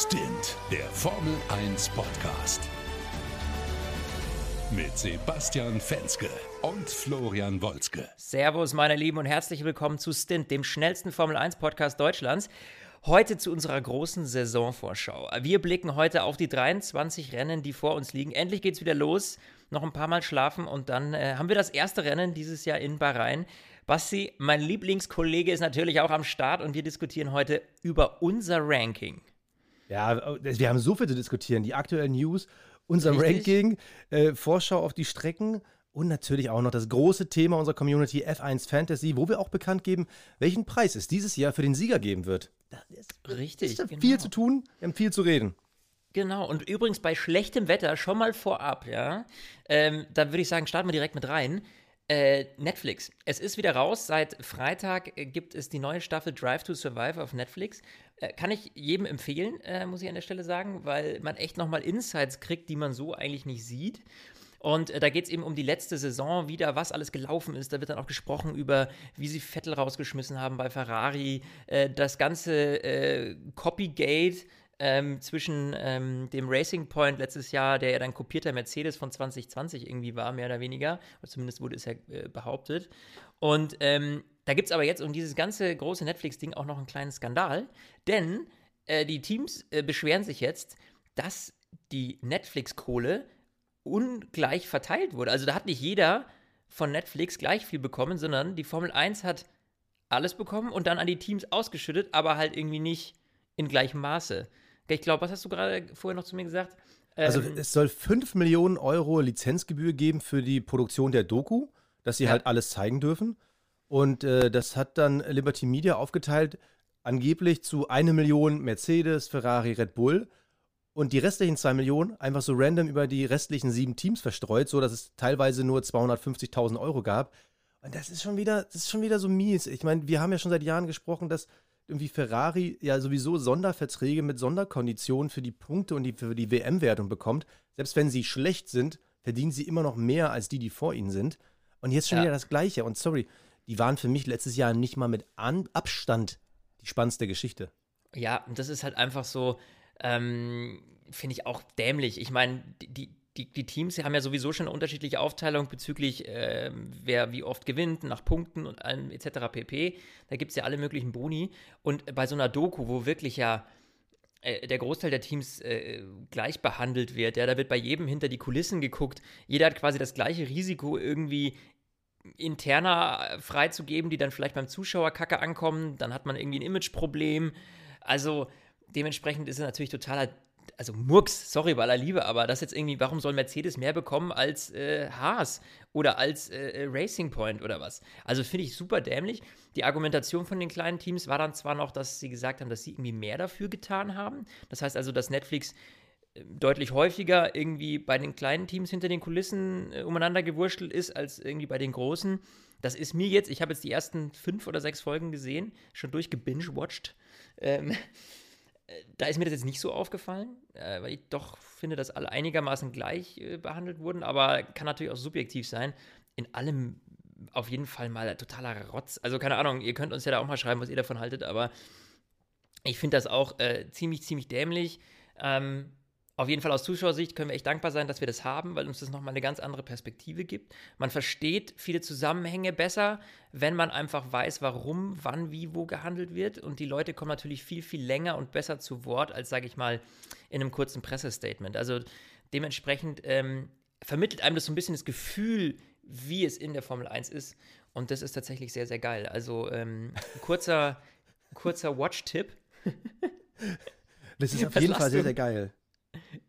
Stint, der Formel 1 Podcast. Mit Sebastian Fenske und Florian Wolzke. Servus, meine Lieben, und herzlich willkommen zu Stint, dem schnellsten Formel 1 Podcast Deutschlands. Heute zu unserer großen Saisonvorschau. Wir blicken heute auf die 23 Rennen, die vor uns liegen. Endlich geht's wieder los. Noch ein paar Mal schlafen und dann äh, haben wir das erste Rennen dieses Jahr in Bahrain. Basti, mein Lieblingskollege, ist natürlich auch am Start und wir diskutieren heute über unser Ranking. Ja, wir haben so viel zu diskutieren. Die aktuellen News, unser Richtig. Ranking, äh, Vorschau auf die Strecken und natürlich auch noch das große Thema unserer Community F1 Fantasy, wo wir auch bekannt geben, welchen Preis es dieses Jahr für den Sieger geben wird. Da ist, Richtig, ist da genau. viel zu tun, wir haben viel zu reden. Genau, und übrigens bei schlechtem Wetter schon mal vorab, ja. Ähm, da würde ich sagen, starten wir direkt mit rein. Äh, Netflix. Es ist wieder raus. Seit Freitag äh, gibt es die neue Staffel Drive to Survive auf Netflix. Äh, kann ich jedem empfehlen, äh, muss ich an der Stelle sagen, weil man echt nochmal Insights kriegt, die man so eigentlich nicht sieht. Und äh, da geht es eben um die letzte Saison wieder, was alles gelaufen ist. Da wird dann auch gesprochen über, wie sie Vettel rausgeschmissen haben bei Ferrari, äh, das ganze äh, Copygate ähm, zwischen ähm, dem Racing Point letztes Jahr, der ja dann kopierter Mercedes von 2020 irgendwie war, mehr oder weniger. Oder zumindest wurde es ja äh, behauptet. Und ähm, da gibt es aber jetzt um dieses ganze große Netflix-Ding auch noch einen kleinen Skandal, denn äh, die Teams äh, beschweren sich jetzt, dass die Netflix-Kohle ungleich verteilt wurde. Also da hat nicht jeder von Netflix gleich viel bekommen, sondern die Formel 1 hat alles bekommen und dann an die Teams ausgeschüttet, aber halt irgendwie nicht in gleichem Maße. Ich glaube, was hast du gerade vorher noch zu mir gesagt? Also Ähm, es soll 5 Millionen Euro Lizenzgebühr geben für die Produktion der Doku, dass sie Ja. halt alles zeigen dürfen. Und äh, das hat dann Liberty Media aufgeteilt, angeblich zu 1 Million Mercedes, Ferrari, Red Bull. Und die restlichen 2 Millionen einfach so random über die restlichen sieben Teams verstreut, so dass es teilweise nur 250.000 Euro gab. Und das ist schon wieder, das ist schon wieder so mies. Ich meine, wir haben ja schon seit Jahren gesprochen, dass irgendwie Ferrari ja sowieso Sonderverträge mit Sonderkonditionen für die Punkte und die, für die WM-Wertung bekommt. Selbst wenn sie schlecht sind, verdienen sie immer noch mehr als die, die vor ihnen sind. Und jetzt schon Ja. wieder das Gleiche. Und sorry, die waren für mich letztes Jahr nicht mal mit An Abstand die spannendste Geschichte. Ja, und das ist halt einfach so, ähm, finde ich auch dämlich. Ich meine, die, die, die Teams haben ja sowieso schon eine unterschiedliche Aufteilung bezüglich, ähm, wer wie oft gewinnt, nach Punkten und allem etc. pp. Da gibt es ja alle möglichen Boni. Und bei so einer Doku, wo wirklich ja äh, der Großteil der Teams äh, gleich behandelt wird, ja, da wird bei jedem hinter die Kulissen geguckt. Jeder hat quasi das gleiche Risiko, irgendwie interner äh, freizugeben, die dann vielleicht beim Zuschauer kacke ankommen. Dann hat man irgendwie ein Imageproblem. Also dementsprechend ist es natürlich totaler, also Murks, sorry bei aller Liebe, aber das jetzt irgendwie, warum soll Mercedes mehr bekommen als äh, Haas oder als äh, Racing Point oder was? Also finde ich super dämlich. Die Argumentation von den kleinen Teams war dann zwar noch, dass sie gesagt haben, dass sie irgendwie mehr dafür getan haben. Das heißt also, dass Netflix äh, deutlich häufiger irgendwie bei den kleinen Teams hinter den Kulissen äh, umeinander gewurschtelt ist, als irgendwie bei den großen. Das ist mir jetzt, ich habe jetzt die ersten fünf oder sechs Folgen gesehen, schon durchgebingewatcht. Ähm, äh, da ist mir das jetzt nicht so aufgefallen, äh, weil ich doch finde, dass alle einigermaßen gleich äh, behandelt wurden, aber kann natürlich auch subjektiv sein. In allem auf jeden Fall mal totaler Rotz. Also keine Ahnung, ihr könnt uns ja da auch mal schreiben, was ihr davon haltet, aber ich finde das auch äh, ziemlich, ziemlich dämlich. Ähm, auf jeden Fall aus Zuschauersicht können wir echt dankbar sein, dass wir das haben, weil uns das nochmal eine ganz andere Perspektive gibt. Man versteht viele Zusammenhänge besser, wenn man einfach weiß, warum, wann, wie, wo gehandelt wird. Und die Leute kommen natürlich viel, viel länger und besser zu Wort, als, sage ich mal, in einem kurzen Pressestatement. Also dementsprechend ähm, vermittelt einem das so ein bisschen das Gefühl, wie es in der Formel 1 ist. Und das ist tatsächlich sehr, sehr geil. Also ähm, ein kurzer, kurzer Watch-Tipp. Das ist auf jeden Fall sehr, sehr geil.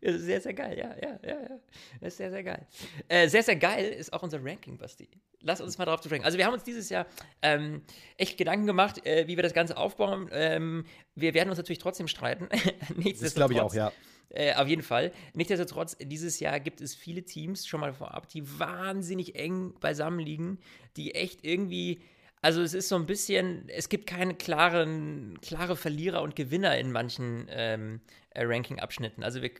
Sehr, sehr geil, ja, ja, ja, ja. Das ist sehr, sehr geil. Äh, sehr, sehr geil ist auch unser Ranking, Basti. Lass uns mal drauf zu ranken. Also wir haben uns dieses Jahr ähm, echt Gedanken gemacht, äh, wie wir das Ganze aufbauen. Ähm, wir werden uns natürlich trotzdem streiten. Das glaube ich auch, ja. Äh, auf jeden Fall. Nichtsdestotrotz, dieses Jahr gibt es viele Teams, schon mal vorab, die wahnsinnig eng beisammen liegen, die echt irgendwie. Also es ist so ein bisschen, es gibt keine klaren, klare Verlierer und Gewinner in manchen ähm, äh, Ranking-Abschnitten. Also wir,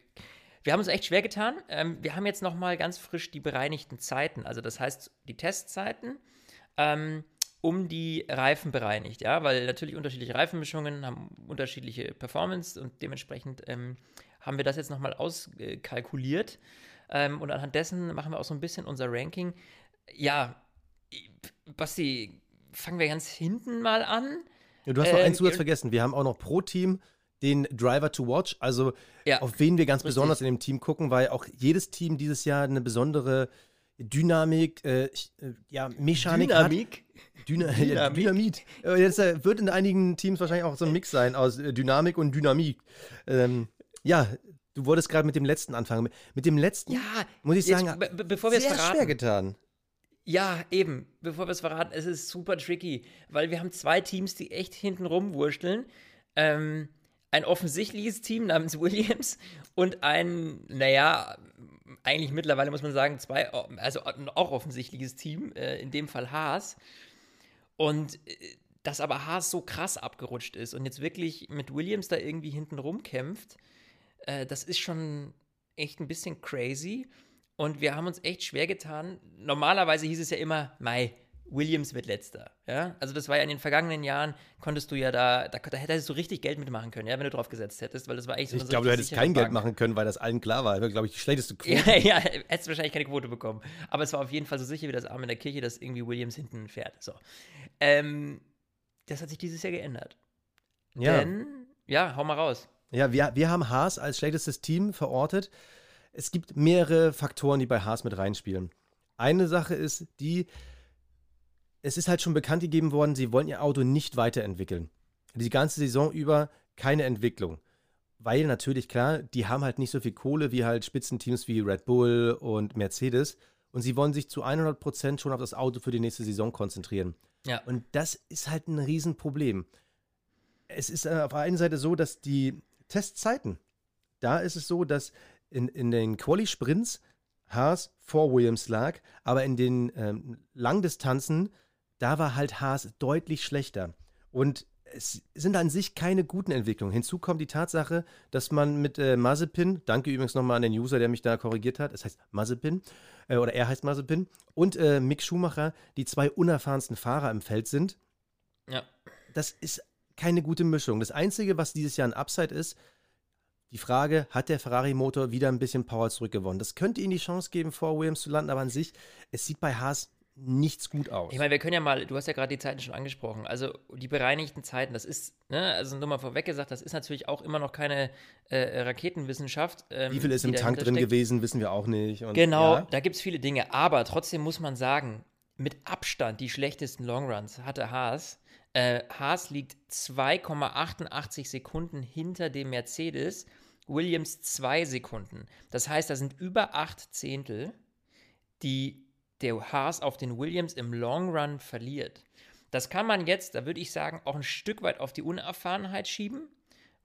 wir haben uns echt schwer getan. Ähm, wir haben jetzt noch mal ganz frisch die bereinigten Zeiten. Also das heißt, die Testzeiten ähm, um die Reifen bereinigt, ja, weil natürlich unterschiedliche Reifenmischungen haben unterschiedliche Performance und dementsprechend ähm, haben wir das jetzt nochmal auskalkuliert. Ähm, und anhand dessen machen wir auch so ein bisschen unser Ranking. Ja, Basti, fangen wir ganz hinten mal an. Ja, du hast noch äh, einen Zusatz vergessen. Wir haben auch noch pro Team den Driver to Watch, also ja, auf wen wir ganz richtig. besonders in dem Team gucken, weil auch jedes Team dieses Jahr eine besondere Dynamik, äh, äh ja, Mechanik Dynamik? hat. Dyna Dynamik? Dynamit. Jetzt äh, wird in einigen Teams wahrscheinlich auch so ein Mix sein aus äh, Dynamik und Dynamik. Ähm, ja, du wolltest gerade mit dem letzten anfangen. Mit dem letzten, ja, muss ich sagen, be bevor wir es verraten. schwer getan. Ja, eben. Bevor wir es verraten, es ist super tricky, weil wir haben zwei Teams, die echt hinten rumwurschteln. Ähm, ein offensichtliches Team namens Williams und ein, naja, eigentlich mittlerweile muss man sagen, zwei, also auch offensichtliches Team, äh, in dem Fall Haas. Und äh, dass aber Haas so krass abgerutscht ist und jetzt wirklich mit Williams da irgendwie hinten rumkämpft, äh, das ist schon echt ein bisschen crazy. Und wir haben uns echt schwer getan. Normalerweise hieß es ja immer, Mai, Williams wird letzter. Ja? Also das war ja in den vergangenen Jahren, konntest du ja da, da, da hättest du richtig Geld mitmachen können, ja, wenn du drauf gesetzt hättest, weil das war echt so Ich glaube, du hättest kein Bank. Geld machen können, weil das allen klar war. Das glaube ich, die schlechteste Quote. Ja, ja, hättest wahrscheinlich keine Quote bekommen. Aber es war auf jeden Fall so sicher wie das Arm in der Kirche, dass irgendwie Williams hinten fährt. So. Ähm, das hat sich dieses Jahr geändert. Ja. Denn, ja, hau mal raus. Ja, wir, wir haben Haas als schlechtestes Team verortet. Es gibt mehrere Faktoren, die bei Haas mit reinspielen. Eine Sache ist die, es ist halt schon bekannt gegeben worden, sie wollen ihr Auto nicht weiterentwickeln. Die ganze Saison über keine Entwicklung. Weil natürlich, klar, die haben halt nicht so viel Kohle wie halt Spitzenteams wie Red Bull und Mercedes. Und sie wollen sich zu 100% schon auf das Auto für die nächste Saison konzentrieren. Ja. Und das ist halt ein Riesenproblem. Es ist äh, auf der einen Seite so, dass die Testzeiten, da ist es so, dass in, in den Quali-Sprints Haas vor Williams lag, aber in den ähm, Langdistanzen da war halt Haas deutlich schlechter. Und es sind an sich keine guten Entwicklungen. Hinzu kommt die Tatsache, dass man mit äh, Mazepin, danke übrigens nochmal an den User, der mich da korrigiert hat, es heißt Mazepin, äh, oder er heißt Mazepin, und äh, Mick Schumacher, die zwei unerfahrensten Fahrer im Feld sind. Ja. Das ist keine gute Mischung. Das Einzige, was dieses Jahr ein Upside ist, die Frage, hat der Ferrari-Motor wieder ein bisschen Power zurückgewonnen? Das könnte ihnen die Chance geben, vor Williams zu landen, aber an sich, es sieht bei Haas nichts gut aus. Ich meine, wir können ja mal, du hast ja gerade die Zeiten schon angesprochen, also die bereinigten Zeiten, das ist, ne, also nur mal vorweg gesagt, das ist natürlich auch immer noch keine äh, Raketenwissenschaft. Ähm, Wie viel ist im Tank drin steckt. gewesen, wissen wir auch nicht. Und, genau, ja. da gibt es viele Dinge, aber trotzdem muss man sagen, mit Abstand die schlechtesten Longruns hatte Haas. Äh, Haas liegt 2,88 Sekunden hinter dem Mercedes, Williams 2 Sekunden. Das heißt, da sind über 8 Zehntel, die der Haas auf den Williams im Long Run verliert. Das kann man jetzt, da würde ich sagen, auch ein Stück weit auf die Unerfahrenheit schieben,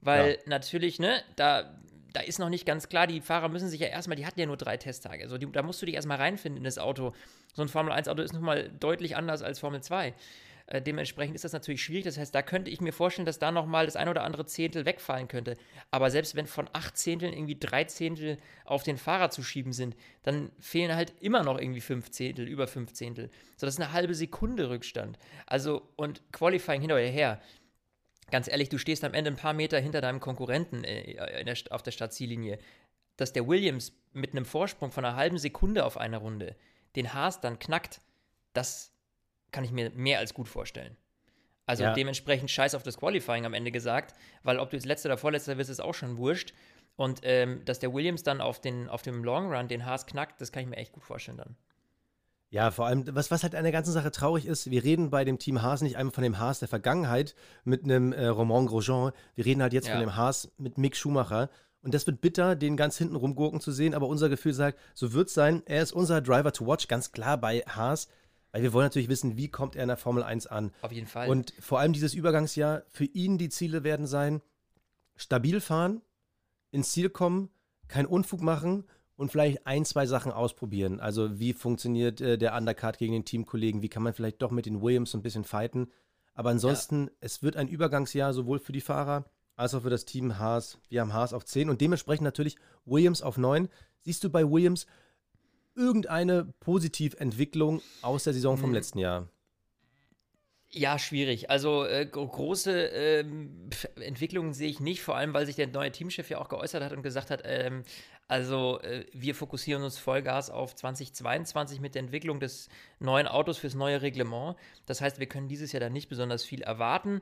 weil ja. natürlich, ne, da, da ist noch nicht ganz klar, die Fahrer müssen sich ja erstmal, die hatten ja nur drei Testtage, also die, da musst du dich erstmal reinfinden in das Auto. So ein Formel-1-Auto ist nochmal deutlich anders als Formel 2. Äh, dementsprechend ist das natürlich schwierig. Das heißt, da könnte ich mir vorstellen, dass da nochmal das ein oder andere Zehntel wegfallen könnte. Aber selbst wenn von acht Zehnteln irgendwie drei Zehntel auf den Fahrer zu schieben sind, dann fehlen halt immer noch irgendwie fünf Zehntel, über fünf Zehntel. So, das ist eine halbe Sekunde Rückstand. Also, und Qualifying hinterher. Ganz ehrlich, du stehst am Ende ein paar Meter hinter deinem Konkurrenten äh, der, auf der Startziellinie. Dass der Williams mit einem Vorsprung von einer halben Sekunde auf einer Runde den Haas dann knackt, das kann ich mir mehr als gut vorstellen. Also ja. dementsprechend scheiß auf das Qualifying am Ende gesagt, weil ob du jetzt letzter oder vorletzter wirst, ist auch schon wurscht. Und ähm, dass der Williams dann auf, den, auf dem Long Run den Haas knackt, das kann ich mir echt gut vorstellen dann. Ja, vor allem, was, was halt an der ganzen Sache traurig ist, wir reden bei dem Team Haas nicht einmal von dem Haas der Vergangenheit mit einem äh, Romain Grosjean, wir reden halt jetzt ja. von dem Haas mit Mick Schumacher. Und das wird bitter, den ganz hinten rumgurken zu sehen, aber unser Gefühl sagt, so wird es sein. Er ist unser Driver to watch, ganz klar bei Haas. Weil wir wollen natürlich wissen, wie kommt er in der Formel 1 an. Auf jeden Fall. Und vor allem dieses Übergangsjahr, für ihn die Ziele werden sein, stabil fahren, ins Ziel kommen, keinen Unfug machen und vielleicht ein, zwei Sachen ausprobieren. Also wie funktioniert äh, der Undercut gegen den Teamkollegen, wie kann man vielleicht doch mit den Williams so ein bisschen fighten. Aber ansonsten, ja. es wird ein Übergangsjahr sowohl für die Fahrer als auch für das Team Haas. Wir haben Haas auf 10 und dementsprechend natürlich Williams auf 9. Siehst du bei Williams, irgendeine Positiventwicklung aus der Saison vom hm. letzten Jahr? Ja, schwierig. Also äh, große ähm, Entwicklungen sehe ich nicht, vor allem weil sich der neue Teamchef ja auch geäußert hat und gesagt hat, ähm, also äh, wir fokussieren uns Vollgas auf 2022 mit der Entwicklung des neuen Autos fürs neue Reglement. Das heißt, wir können dieses Jahr dann nicht besonders viel erwarten.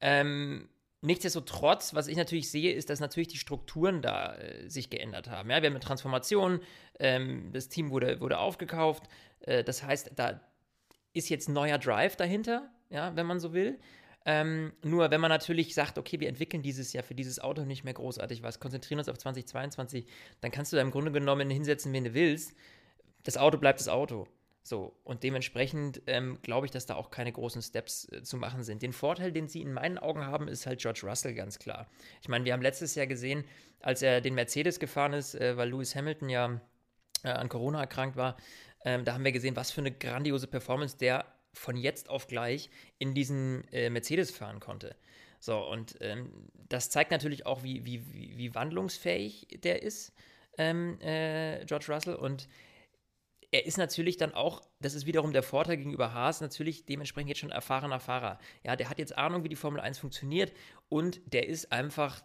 Ähm, Nichtsdestotrotz, was ich natürlich sehe, ist, dass natürlich die Strukturen da äh, sich geändert haben. Ja, wir haben eine Transformation, ähm, das Team wurde, wurde aufgekauft. Äh, das heißt, da ist jetzt neuer Drive dahinter, ja, wenn man so will. Ähm, nur wenn man natürlich sagt, okay, wir entwickeln dieses Jahr für dieses Auto nicht mehr großartig was, konzentrieren uns auf 2022, dann kannst du da im Grunde genommen hinsetzen, wen du willst. Das Auto bleibt das Auto. So, und dementsprechend ähm, glaube ich, dass da auch keine großen Steps äh, zu machen sind. Den Vorteil, den sie in meinen Augen haben, ist halt George Russell ganz klar. Ich meine, wir haben letztes Jahr gesehen, als er den Mercedes gefahren ist, äh, weil Lewis Hamilton ja äh, an Corona erkrankt war, ähm, da haben wir gesehen, was für eine grandiose Performance der von jetzt auf gleich in diesen äh, Mercedes fahren konnte. So, und ähm, das zeigt natürlich auch, wie, wie, wie wandlungsfähig der ist, ähm, äh, George Russell. Und er ist natürlich dann auch, das ist wiederum der Vorteil gegenüber Haas, natürlich dementsprechend jetzt schon erfahrener Fahrer. Ja, der hat jetzt Ahnung, wie die Formel 1 funktioniert und der ist einfach,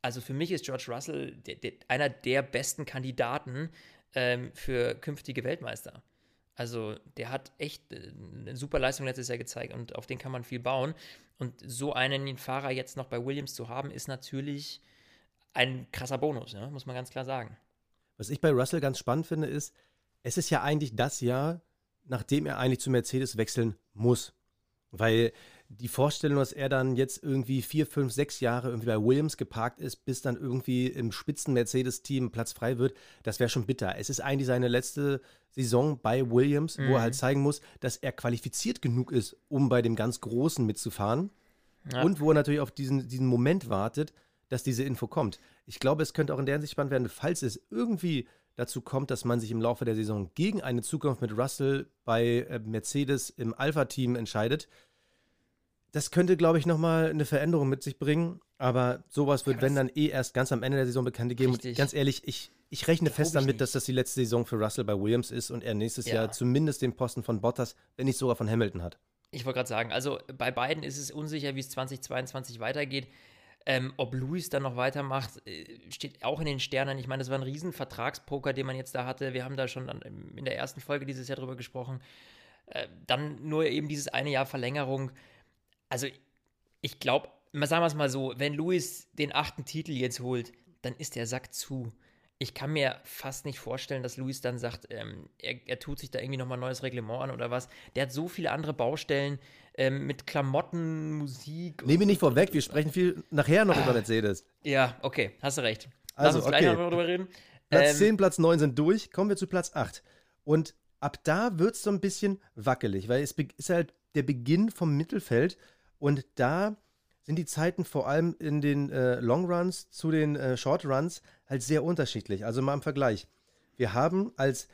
also für mich ist George Russell der, der, einer der besten Kandidaten ähm, für künftige Weltmeister. Also der hat echt äh, eine super Leistung letztes Jahr gezeigt und auf den kann man viel bauen. Und so einen Fahrer jetzt noch bei Williams zu haben, ist natürlich ein krasser Bonus, ja, muss man ganz klar sagen. Was ich bei Russell ganz spannend finde, ist, es ist ja eigentlich das Jahr, nachdem er eigentlich zu Mercedes wechseln muss. Weil die Vorstellung, dass er dann jetzt irgendwie vier, fünf, sechs Jahre irgendwie bei Williams geparkt ist, bis dann irgendwie im spitzen Mercedes-Team Platz frei wird, das wäre schon bitter. Es ist eigentlich seine letzte Saison bei Williams, mhm. wo er mhm. halt zeigen muss, dass er qualifiziert genug ist, um bei dem ganz Großen mitzufahren. Ja. Und wo er natürlich auf diesen, diesen Moment wartet, dass diese Info kommt. Ich glaube, es könnte auch in der Hinsicht spannend werden, falls es irgendwie dazu kommt, dass man sich im Laufe der Saison gegen eine Zukunft mit Russell bei äh, Mercedes im Alpha-Team entscheidet. Das könnte, glaube ich, nochmal eine Veränderung mit sich bringen. Aber sowas wird, ja, wenn dann eh erst ganz am Ende der Saison bekannt gegeben. Und ganz ehrlich, ich, ich rechne das fest damit, dass das die letzte Saison für Russell bei Williams ist und er nächstes ja. Jahr zumindest den Posten von Bottas, wenn nicht sogar von Hamilton hat. Ich wollte gerade sagen, also bei beiden ist es unsicher, wie es 2022 weitergeht. Ähm, ob Luis dann noch weitermacht, äh, steht auch in den Sternen. Ich meine, das war ein riesen Vertragspoker, den man jetzt da hatte. Wir haben da schon in der ersten Folge dieses Jahr drüber gesprochen. Äh, dann nur eben dieses eine Jahr Verlängerung. Also ich glaube, sagen wir es mal so, wenn Luis den achten Titel jetzt holt, dann ist der Sack zu ich kann mir fast nicht vorstellen, dass Luis dann sagt, ähm, er, er, tut sich da irgendwie nochmal ein neues Reglement an oder was. Der hat so viele andere Baustellen ähm, mit Klamotten, Musik. Nehmen wir nicht vorweg, wir sprechen viel nachher noch ah, über Mercedes. Ja, okay, hast du recht. Also, Lass uns okay. gleich noch darüber reden. Platz ähm, 10, Platz 9 sind durch, kommen wir zu Platz 8. Und ab da wird es so ein bisschen wackelig, weil es ist halt der Beginn vom Mittelfeld und da sind die Zeiten vor allem in den äh, Long Runs zu den äh, Short Runs halt sehr unterschiedlich. Also mal im Vergleich. Wir haben als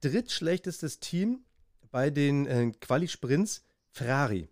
drittschlechtestes Team bei den äh, Quali-Sprints Ferrari.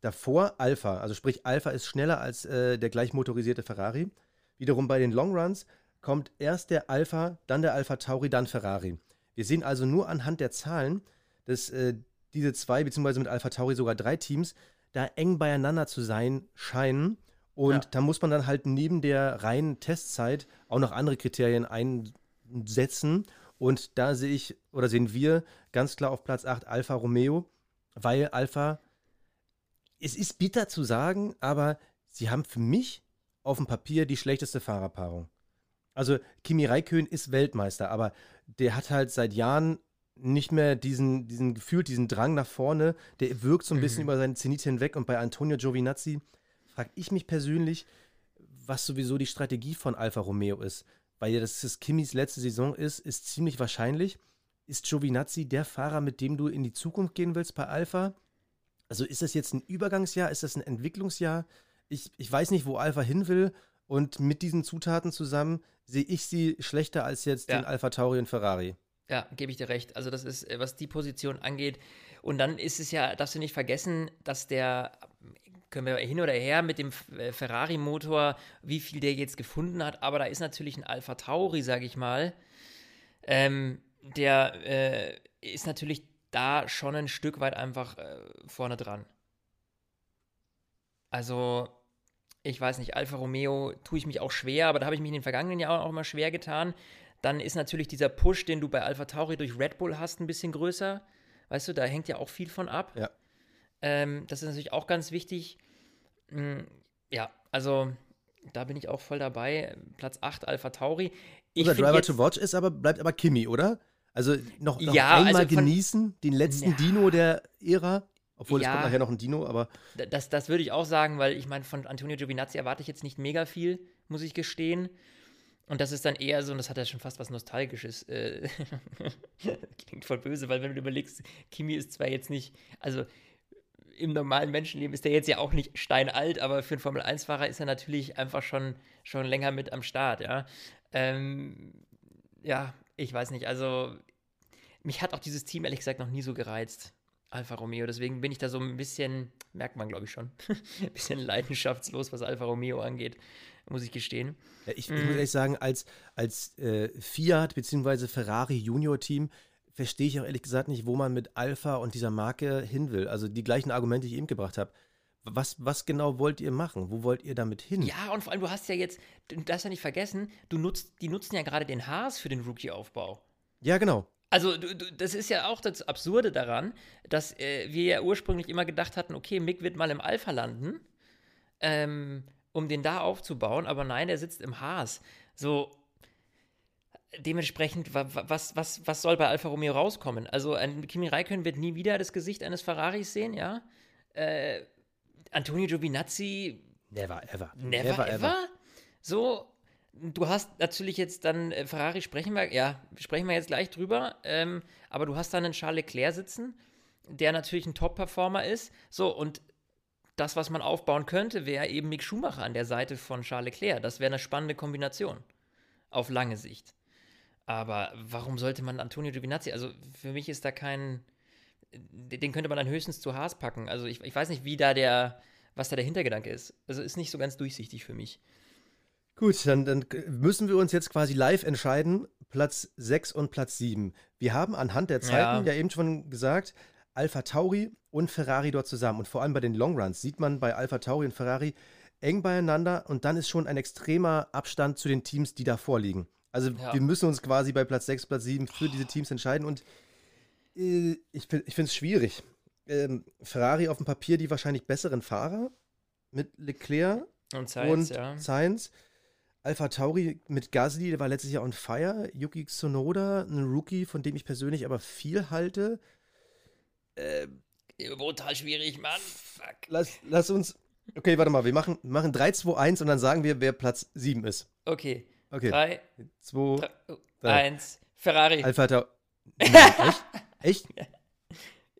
Davor Alpha, also sprich Alpha ist schneller als äh, der gleich motorisierte Ferrari. Wiederum bei den Long Runs kommt erst der Alpha, dann der Alpha Tauri, dann Ferrari. Wir sehen also nur anhand der Zahlen, dass äh, diese zwei, beziehungsweise mit Alpha Tauri sogar drei Teams da eng beieinander zu sein scheinen. Und ja. da muss man dann halt neben der reinen Testzeit auch noch andere Kriterien einsetzen. Und da sehe ich oder sehen wir ganz klar auf Platz 8 Alfa Romeo, weil Alfa, es ist bitter zu sagen, aber sie haben für mich auf dem Papier die schlechteste Fahrerpaarung. Also Kimi Räikkönen ist Weltmeister, aber der hat halt seit Jahren nicht mehr diesen, diesen gefühlt, diesen Drang nach vorne, der wirkt so ein bisschen mhm. über seine Zenit hinweg. Und bei Antonio Giovinazzi frage ich mich persönlich, was sowieso die Strategie von Alfa Romeo ist. Weil ja das, das Kimmys letzte Saison ist, ist ziemlich wahrscheinlich. Ist Giovinazzi der Fahrer, mit dem du in die Zukunft gehen willst bei Alfa? Also ist das jetzt ein Übergangsjahr? Ist das ein Entwicklungsjahr? Ich, ich weiß nicht, wo Alfa hin will. Und mit diesen Zutaten zusammen sehe ich sie schlechter als jetzt ja. den Alfa Tauri und Ferrari. Ja, gebe ich dir recht. Also das ist, äh, was die Position angeht. Und dann ist es ja, darfst du nicht vergessen, dass der, können wir hin oder her mit dem äh, Ferrari-Motor, wie viel der jetzt gefunden hat, aber da ist natürlich ein Alpha Tauri, sage ich mal, ähm, der äh, ist natürlich da schon ein Stück weit einfach äh, vorne dran. Also, ich weiß nicht, Alfa Romeo tue ich mich auch schwer, aber da habe ich mich in den vergangenen Jahren auch immer schwer getan. Dann ist natürlich dieser Push, den du bei Alpha Tauri durch Red Bull hast, ein bisschen größer. Weißt du, da hängt ja auch viel von ab. Ja. Ähm, das ist natürlich auch ganz wichtig. Mm, ja, also da bin ich auch voll dabei. Platz 8 Alpha Tauri. Ich Unser Driver to Watch ist aber, bleibt aber Kimi, oder? Also noch, noch ja, einmal also von, genießen, den letzten ja. Dino der Ära. Obwohl, Ja. es kommt nachher noch ein Dino, aber Das, das würde ich auch sagen, weil ich meine, von Antonio Giovinazzi erwarte ich jetzt nicht mega viel, muss ich gestehen. Und das ist dann eher so, und das hat ja schon fast was Nostalgisches. Äh, klingt voll böse, weil wenn du überlegst, Kimi ist zwar jetzt nicht, also im normalen Menschenleben ist der jetzt ja auch nicht steinalt, aber für einen Formel-1-Fahrer ist er natürlich einfach schon, schon länger mit am Start, ja. Ähm, ja, ich weiß nicht, also mich hat auch dieses Team ehrlich gesagt noch nie so gereizt. Alfa Romeo. Deswegen bin ich da so ein bisschen, merkt man glaube ich schon, ein bisschen leidenschaftslos, was Alfa Romeo angeht, muss ich gestehen. Ja, ich, ich Mhm. muss ehrlich sagen, als, als äh, Fiat bzw. Ferrari Junior-Team verstehe ich auch ehrlich gesagt nicht, wo man mit Alpha und dieser Marke hin will. Also die gleichen Argumente, die ich eben gebracht habe. Was, was genau wollt ihr machen? Wo wollt ihr damit hin? Ja, und vor allem, du hast ja jetzt, du darfst ja nicht vergessen, du nutzt, die nutzen ja gerade den Haas für den Rookie-Aufbau. Ja, genau. Also, du, du, das ist ja auch das Absurde daran, dass äh, wir ja ursprünglich immer gedacht hatten, okay, Mick wird mal im Alpha landen, ähm, um den da aufzubauen, aber nein, er sitzt im Haas. So, dementsprechend, wa, wa, was, was, was soll bei Alfa Romeo rauskommen? Also, ein Kimi Räikkönen wird nie wieder das Gesicht eines Ferraris sehen, ja? Äh, Antonio Giovinazzi Never ever. Never, ever? So, du hast natürlich jetzt dann äh, Ferrari sprechen wir, ja, sprechen wir jetzt gleich drüber, ähm, aber du hast dann einen Charles Leclerc sitzen, der natürlich ein Top-Performer ist. So, und das, was man aufbauen könnte, wäre eben Mick Schumacher an der Seite von Charles Leclerc. Das wäre eine spannende Kombination. Auf lange Sicht. Aber warum sollte man Antonio Giovinazzi, also für mich ist da kein, den könnte man dann höchstens zu Haas packen. Also ich, ich weiß nicht, wie da der, was da der Hintergedanke ist. Also ist nicht so ganz durchsichtig für mich. Gut, dann, dann müssen wir uns jetzt quasi live entscheiden, Platz 6 und Platz 7. Wir haben anhand der Zeiten ja, Ja. eben schon gesagt, Alpha Tauri und Ferrari dort zusammen. Und vor allem bei den Longruns sieht man bei Alpha Tauri und Ferrari eng beieinander und dann ist schon ein extremer Abstand zu den Teams, die da vorliegen. Also Ja. wir müssen uns quasi bei Platz 6, Platz 7 für diese Teams entscheiden und äh, ich, ich finde es schwierig. Ähm, Ferrari auf dem Papier die wahrscheinlich besseren Fahrer mit Leclerc Und Sainz, und ja. Sainz. Alpha Tauri mit Gasly, der war letztes Jahr on fire. Yuki Tsunoda, ein Rookie, von dem ich persönlich aber viel halte. Brutal schwierig, Mann. Fuck. Lass, lass uns. Okay, warte mal, wir machen, machen 3, 2, 1 und dann sagen wir, wer Platz 7 ist. Okay. Okay. Drei, 2, drei, oh, drei. eins. Ferrari. Alpha Tauri. Echt? Echt?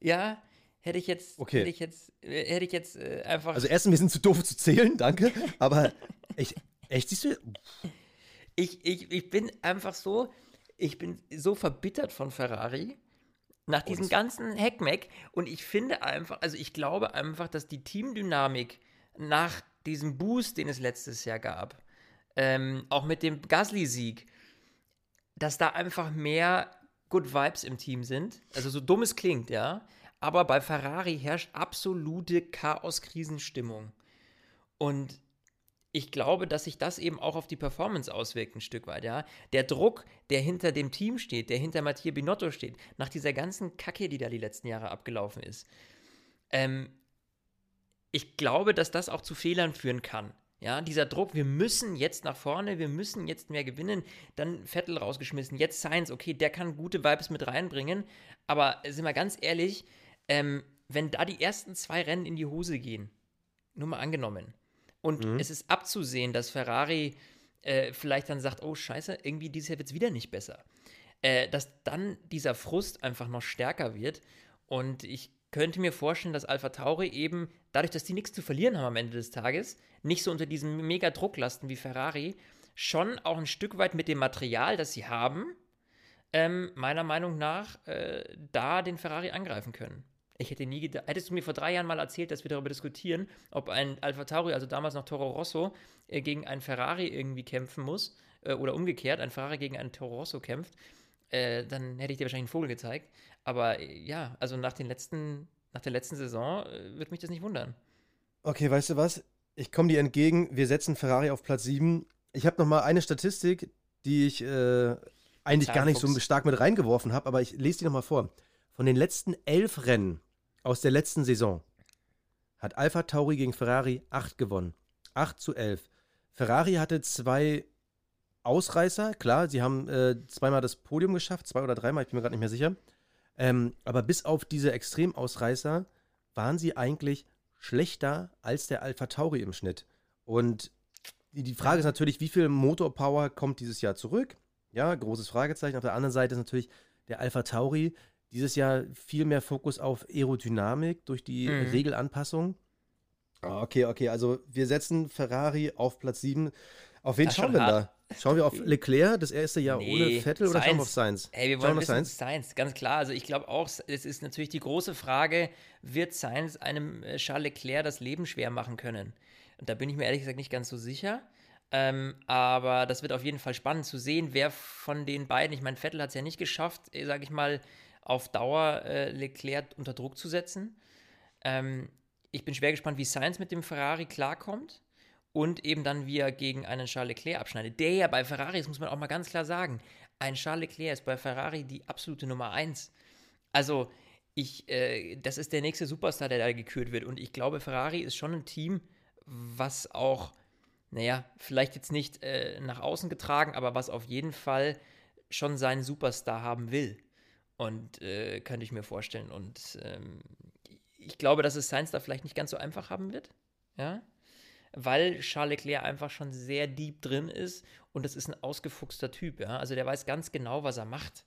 ja, hätte ich jetzt, Okay. hätte ich jetzt, äh, hätte ich jetzt äh, einfach. Also erstens, wir sind zu doof zu zählen, danke. Aber echt, echt siehst du? ich, ich, ich bin einfach so, ich bin so verbittert von Ferrari nach diesem das- ganzen Heckmeck und ich finde einfach, also ich glaube einfach, dass die Teamdynamik nach diesem Boost, den es letztes Jahr gab, ähm, auch mit dem Gasly-Sieg, dass da einfach mehr Good Vibes im Team sind. Also so dumm es klingt, ja. Aber bei Ferrari herrscht absolute Chaos-Krisenstimmung. Und ich glaube, dass sich das eben auch auf die Performance auswirkt, ein Stück weit, ja. Der Druck, der hinter dem Team steht, der hinter Mattia Binotto steht, nach dieser ganzen Kacke, die da die letzten Jahre abgelaufen ist. Ähm, ich glaube, dass das auch zu Fehlern führen kann. Ja, dieser Druck, wir müssen jetzt nach vorne, wir müssen jetzt mehr gewinnen, dann Vettel rausgeschmissen, jetzt Sainz, okay, der kann gute Vibes mit reinbringen, aber sind wir ganz ehrlich, ähm, wenn da die ersten zwei Rennen in die Hose gehen, nur mal angenommen, und es ist abzusehen, dass Ferrari äh, vielleicht dann sagt, oh scheiße, irgendwie dieses Jahr wird es wieder nicht besser, äh, dass dann dieser Frust einfach noch stärker wird. Und ich könnte mir vorstellen, dass Alpha Tauri eben, dadurch, dass die nichts zu verlieren haben am Ende des Tages, nicht so unter diesem mega Druck lasten wie Ferrari, schon auch ein Stück weit mit dem Material, das sie haben, ähm, meiner Meinung nach, äh, da den Ferrari angreifen können. Ich hätte nie gedacht, hättest du mir vor drei Jahren mal erzählt, dass wir darüber diskutieren, ob ein Alpha Tauri, also damals noch Toro Rosso, äh, gegen einen Ferrari irgendwie kämpfen muss, äh, oder umgekehrt, ein Ferrari gegen einen Toro Rosso kämpft, äh, dann hätte ich dir wahrscheinlich einen Vogel gezeigt. Aber ja, also nach den letzten, nach der letzten Saison würde mich das nicht wundern. Okay, weißt du was? Ich komme dir entgegen. Wir setzen Ferrari auf Platz 7. Ich habe noch mal eine Statistik, die ich äh, eigentlich gar nicht so stark mit reingeworfen habe, aber ich lese die noch mal vor. Von den letzten elf Rennen aus der letzten Saison hat Alpha Tauri gegen Ferrari 8 gewonnen. 8 zu 11. Ferrari hatte zwei Ausreißer, klar, sie haben äh, zweimal das Podium geschafft, zwei oder dreimal, ich bin mir gerade nicht mehr sicher. Ähm, aber bis auf diese Extremausreißer waren sie eigentlich schlechter als der Alpha Tauri im Schnitt. Und die, Frage ist natürlich, wie viel Motorpower kommt dieses Jahr zurück? Ja, großes Fragezeichen. Auf der anderen Seite ist natürlich der Alpha Tauri dieses Jahr viel mehr Fokus auf Aerodynamik durch die mhm. Regelanpassung. Ah, okay, okay, also wir setzen Ferrari auf Platz 7. Auf wen schauen wir da? Schauen wir auf Leclerc, das erste Jahr nee, ohne Vettel, oder schauen wir auf Sainz? Ey, wir wollen schauen auf Sainz? ganz klar. Also ich glaube auch, es ist natürlich die große Frage, wird Sainz einem äh, Charles Leclerc das Leben schwer machen können? Und da bin ich mir ehrlich gesagt nicht ganz so sicher. Ähm, aber das wird auf jeden Fall spannend zu sehen, wer von den beiden, ich meine, Vettel hat es ja nicht geschafft, äh, sage ich mal, auf Dauer äh, Leclerc unter Druck zu setzen. Ähm, ich bin schwer gespannt, wie Sainz mit dem Ferrari klarkommt und eben dann, wie er gegen einen Charles Leclerc abschneidet. Der ja bei Ferrari, das muss man auch mal ganz klar sagen, ein Charles Leclerc ist bei Ferrari die absolute Nummer 1. Also, ich, äh, das ist der nächste Superstar, der da gekürt wird. Und ich glaube, Ferrari ist schon ein Team, was auch, naja, vielleicht jetzt nicht äh, nach außen getragen, aber was auf jeden Fall schon seinen Superstar haben will. Und äh, könnte ich mir vorstellen. Und ähm, ich glaube, dass es Sainz da vielleicht nicht ganz so einfach haben wird. Ja weil Charles Leclerc einfach schon sehr deep drin ist und das ist ein ausgefuchster Typ. Ja? Also der weiß ganz genau, was er macht.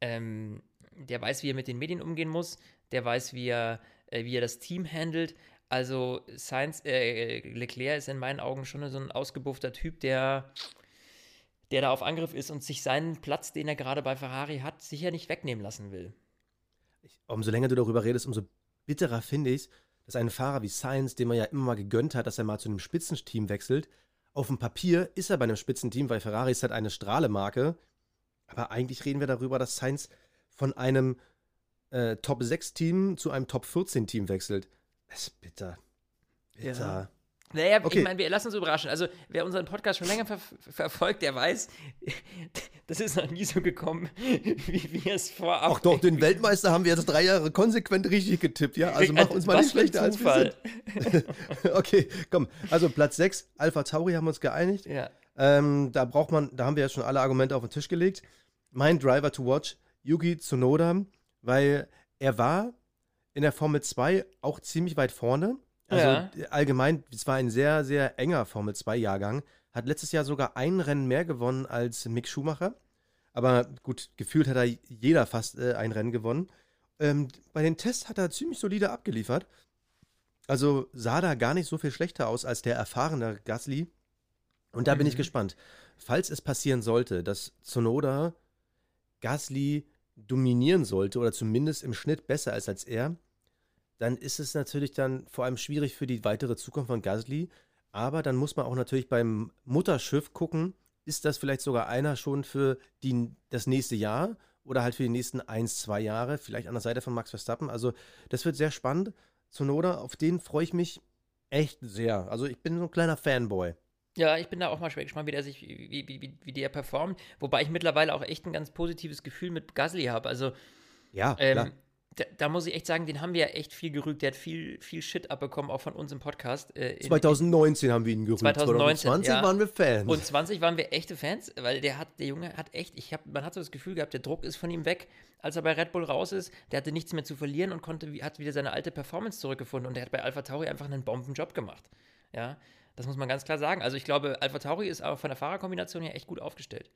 Ähm, der weiß, wie er mit den Medien umgehen muss, der weiß, wie er, äh, wie er das Team handelt. Also Sainz, äh, Leclerc ist in meinen Augen schon so ein ausgebuffter Typ, der, der da auf Angriff ist und sich seinen Platz, den er gerade bei Ferrari hat, sicher nicht wegnehmen lassen will. Ich, umso länger du darüber redest, umso bitterer finde ich es, dass ein Fahrer wie Sainz, dem man ja immer mal gegönnt hat, dass er mal zu einem Spitzenteam wechselt, auf dem Papier ist er bei einem Spitzenteam, weil Ferrari ist halt eine Strahlemarke. Aber eigentlich reden wir darüber, dass Sainz von einem äh, Top-6-Team zu einem Top-14-Team wechselt. Das ist bitter. Bitter. Ja. Naja, okay. ich meine, wir lassen uns überraschen. Also, wer unseren Podcast schon länger ver verfolgt, der weiß, das ist noch nie so gekommen, wie wir es vorab. Ach doch, den Weltmeister haben wir jetzt drei Jahre konsequent richtig getippt, ja? Also mach uns mal nicht schlechter als wir sind. okay, komm. Also Platz 6, Alpha Tauri haben wir uns geeinigt. Ja. Ähm, da braucht man, da haben wir jetzt schon alle Argumente auf den Tisch gelegt. Mein Driver to watch, Yuki Tsunoda, weil er war in der Formel 2 auch ziemlich weit vorne also ja. allgemein, es war ein sehr, sehr enger Formel 2-Jahrgang. Hat letztes Jahr sogar ein Rennen mehr gewonnen als Mick Schumacher. Aber gut, gefühlt hat er jeder fast äh, ein Rennen gewonnen. Ähm, bei den Tests hat er ziemlich solide abgeliefert. Also sah da gar nicht so viel schlechter aus als der erfahrene Gasly. Und da mhm. bin ich mhm. gespannt. Falls es passieren sollte, dass Sonoda Gasly dominieren sollte oder zumindest im Schnitt besser ist als er, dann ist es natürlich dann vor allem schwierig für die weitere Zukunft von Gasly. Aber dann muss man auch natürlich beim Mutterschiff gucken, ist das vielleicht sogar einer schon für die, das nächste Jahr oder halt für die nächsten ein, zwei Jahre, vielleicht an der Seite von Max Verstappen. Also das wird sehr spannend. Zunoda, auf den freue ich mich echt sehr. Also ich bin so ein kleiner Fanboy. Ja, ich bin da auch mal schwer gespannt, wie der sich, wie, wie, wie, wie der performt. Wobei ich mittlerweile auch echt ein ganz positives Gefühl mit Gasly habe. Also ja, ähm, da, da, muss ich echt sagen, den haben wir ja echt viel gerügt. Der hat viel, viel Shit abbekommen, auch von uns im Podcast. Äh, in, 2019 in, haben wir ihn gerügt. 2019, 2020 ja. waren wir Fans. Und 20 waren wir echte Fans, weil der hat, der Junge hat echt, ich hab, man hat so das Gefühl gehabt, der Druck ist von ihm weg. Als er bei Red Bull raus ist, der hatte nichts mehr zu verlieren und konnte, hat wieder seine alte Performance zurückgefunden. Und der hat bei Alpha Tauri einfach einen Bombenjob gemacht. Ja, das muss man ganz klar sagen. Also ich glaube, Alpha Tauri ist auch von der Fahrerkombination her echt gut aufgestellt.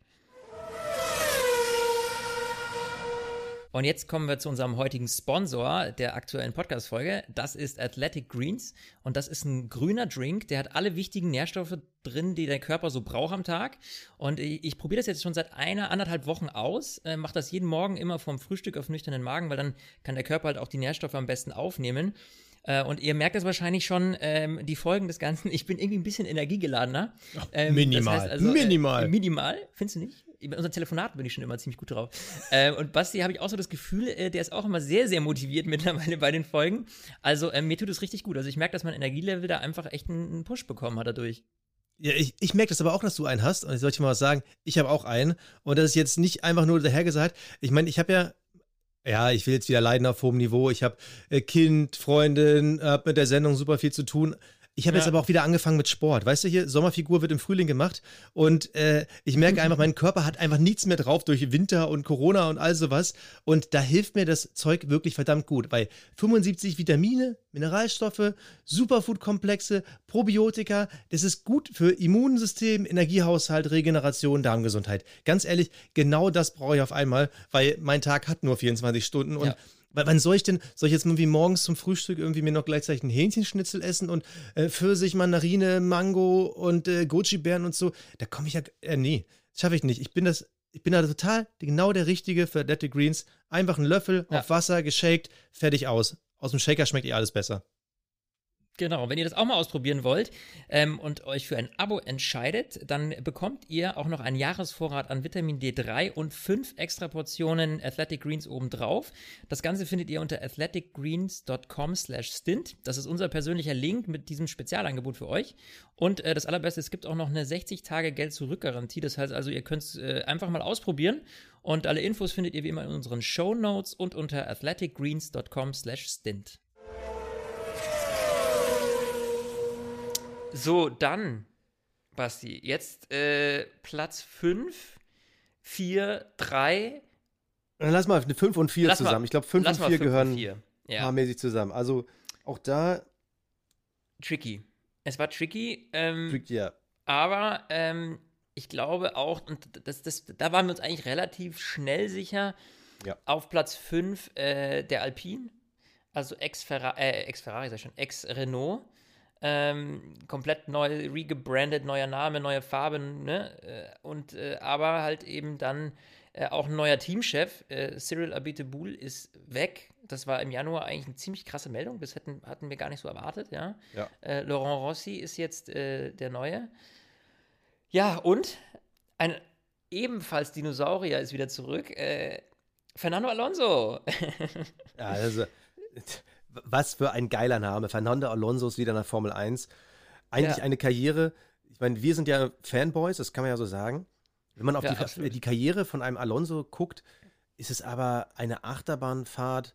Und jetzt kommen wir zu unserem heutigen Sponsor der aktuellen Podcast-Folge. Das ist Athletic Greens. Und das ist ein grüner Drink, der hat alle wichtigen Nährstoffe drin, die der Körper so braucht am Tag. Und ich, ich probiere das jetzt schon seit einer, anderthalb Wochen aus. Äh, Mache das jeden Morgen immer vom Frühstück auf nüchternen Magen, weil dann kann der Körper halt auch die Nährstoffe am besten aufnehmen. Äh, und ihr merkt das wahrscheinlich schon, ähm, die Folgen des Ganzen. Ich bin irgendwie ein bisschen energiegeladen. Ähm, minimal. Das heißt also, äh, minimal. Äh, minimal, findest du nicht? Bei unseren Telefonaten bin ich schon immer ziemlich gut drauf. äh, und Basti habe ich auch so das Gefühl, äh, der ist auch immer sehr, sehr motiviert mittlerweile bei den Folgen. Also äh, mir tut es richtig gut. Also ich merke, dass mein Energielevel da einfach echt einen, einen Push bekommen hat dadurch. Ja, ich, ich merke das aber auch, dass du einen hast. Und ich sollte mal was sagen. Ich habe auch einen. Und das ist jetzt nicht einfach nur dahergesagt. Ich meine, ich habe ja ja, ich will jetzt wieder leiden auf hohem Niveau. Ich habe äh, Kind, Freundin, habe mit der Sendung super viel zu tun. Ich habe ja. jetzt aber auch wieder angefangen mit Sport. Weißt du hier, Sommerfigur wird im Frühling gemacht und äh, ich merke einfach, mein Körper hat einfach nichts mehr drauf durch Winter und Corona und all sowas. Und da hilft mir das Zeug wirklich verdammt gut, weil 75 Vitamine, Mineralstoffe, Superfood-Komplexe, Probiotika, das ist gut für Immunsystem, Energiehaushalt, Regeneration, Darmgesundheit. Ganz ehrlich, genau das brauche ich auf einmal, weil mein Tag hat nur 24 Stunden und ja. Weil wann soll ich denn, soll ich jetzt irgendwie morgens zum Frühstück irgendwie mir noch gleichzeitig ein Hähnchenschnitzel essen und äh, Pfirsich, Mandarine, Mango und äh, Goji-Beeren und so? Da komme ich ja, äh, nee, schaffe ich nicht. Ich bin das, ich bin da total genau der Richtige für Athletic Greens. Einfach einen Löffel ja. auf Wasser, geshaked, fertig aus. Aus dem Shaker schmeckt eh alles besser. Genau, wenn ihr das auch mal ausprobieren wollt ähm, und euch für ein Abo entscheidet, dann bekommt ihr auch noch einen Jahresvorrat an Vitamin D3 und fünf extra Portionen Athletic Greens obendrauf. Das Ganze findet ihr unter athleticgreens.com slash stint. Das ist unser persönlicher Link mit diesem Spezialangebot für euch. Und äh, das allerbeste, es gibt auch noch eine 60-Tage-Geld-Zurück-Garantie. Das heißt also, ihr könnt es äh, einfach mal ausprobieren. Und alle Infos findet ihr wie immer in unseren Show Notes und unter athleticgreens.com slash stint. So, dann, Basti, jetzt äh, Platz 5, 4, 3. Lass mal eine 5 und 4 zusammen. Mal, ich glaube, 5 und 4 gehören ja. paarmäßig zusammen. Also auch da. Tricky. Es war tricky. Ähm, tricky, ja. Aber ähm, ich glaube auch, und das, das, da waren wir uns eigentlich relativ schnell sicher, ja. auf Platz 5 äh, der Alpine, also ex-Ferrari, äh, ex-Ferrari, sag ich schon, ex-Renault. Ähm, komplett neu, regebrandet, neuer Name, neue Farben, ne? Äh, und äh, aber halt eben dann äh, auch ein neuer Teamchef, äh, Cyril Abiteboul, ist weg. Das war im Januar eigentlich eine ziemlich krasse Meldung. Das hätten, hatten wir gar nicht so erwartet, ja. ja. Äh, Laurent Rossi ist jetzt äh, der Neue. Ja, und ein ebenfalls Dinosaurier ist wieder zurück. Fernando Alonso. ja, also was für ein geiler Name. Fernando Alonso ist wieder in der Formel 1. Eigentlich ja. eine Karriere, ich meine, wir sind ja Fanboys, das kann man ja so sagen. Wenn man auf ja, die, die, Karriere von einem Alonso guckt, ist es aber eine Achterbahnfahrt,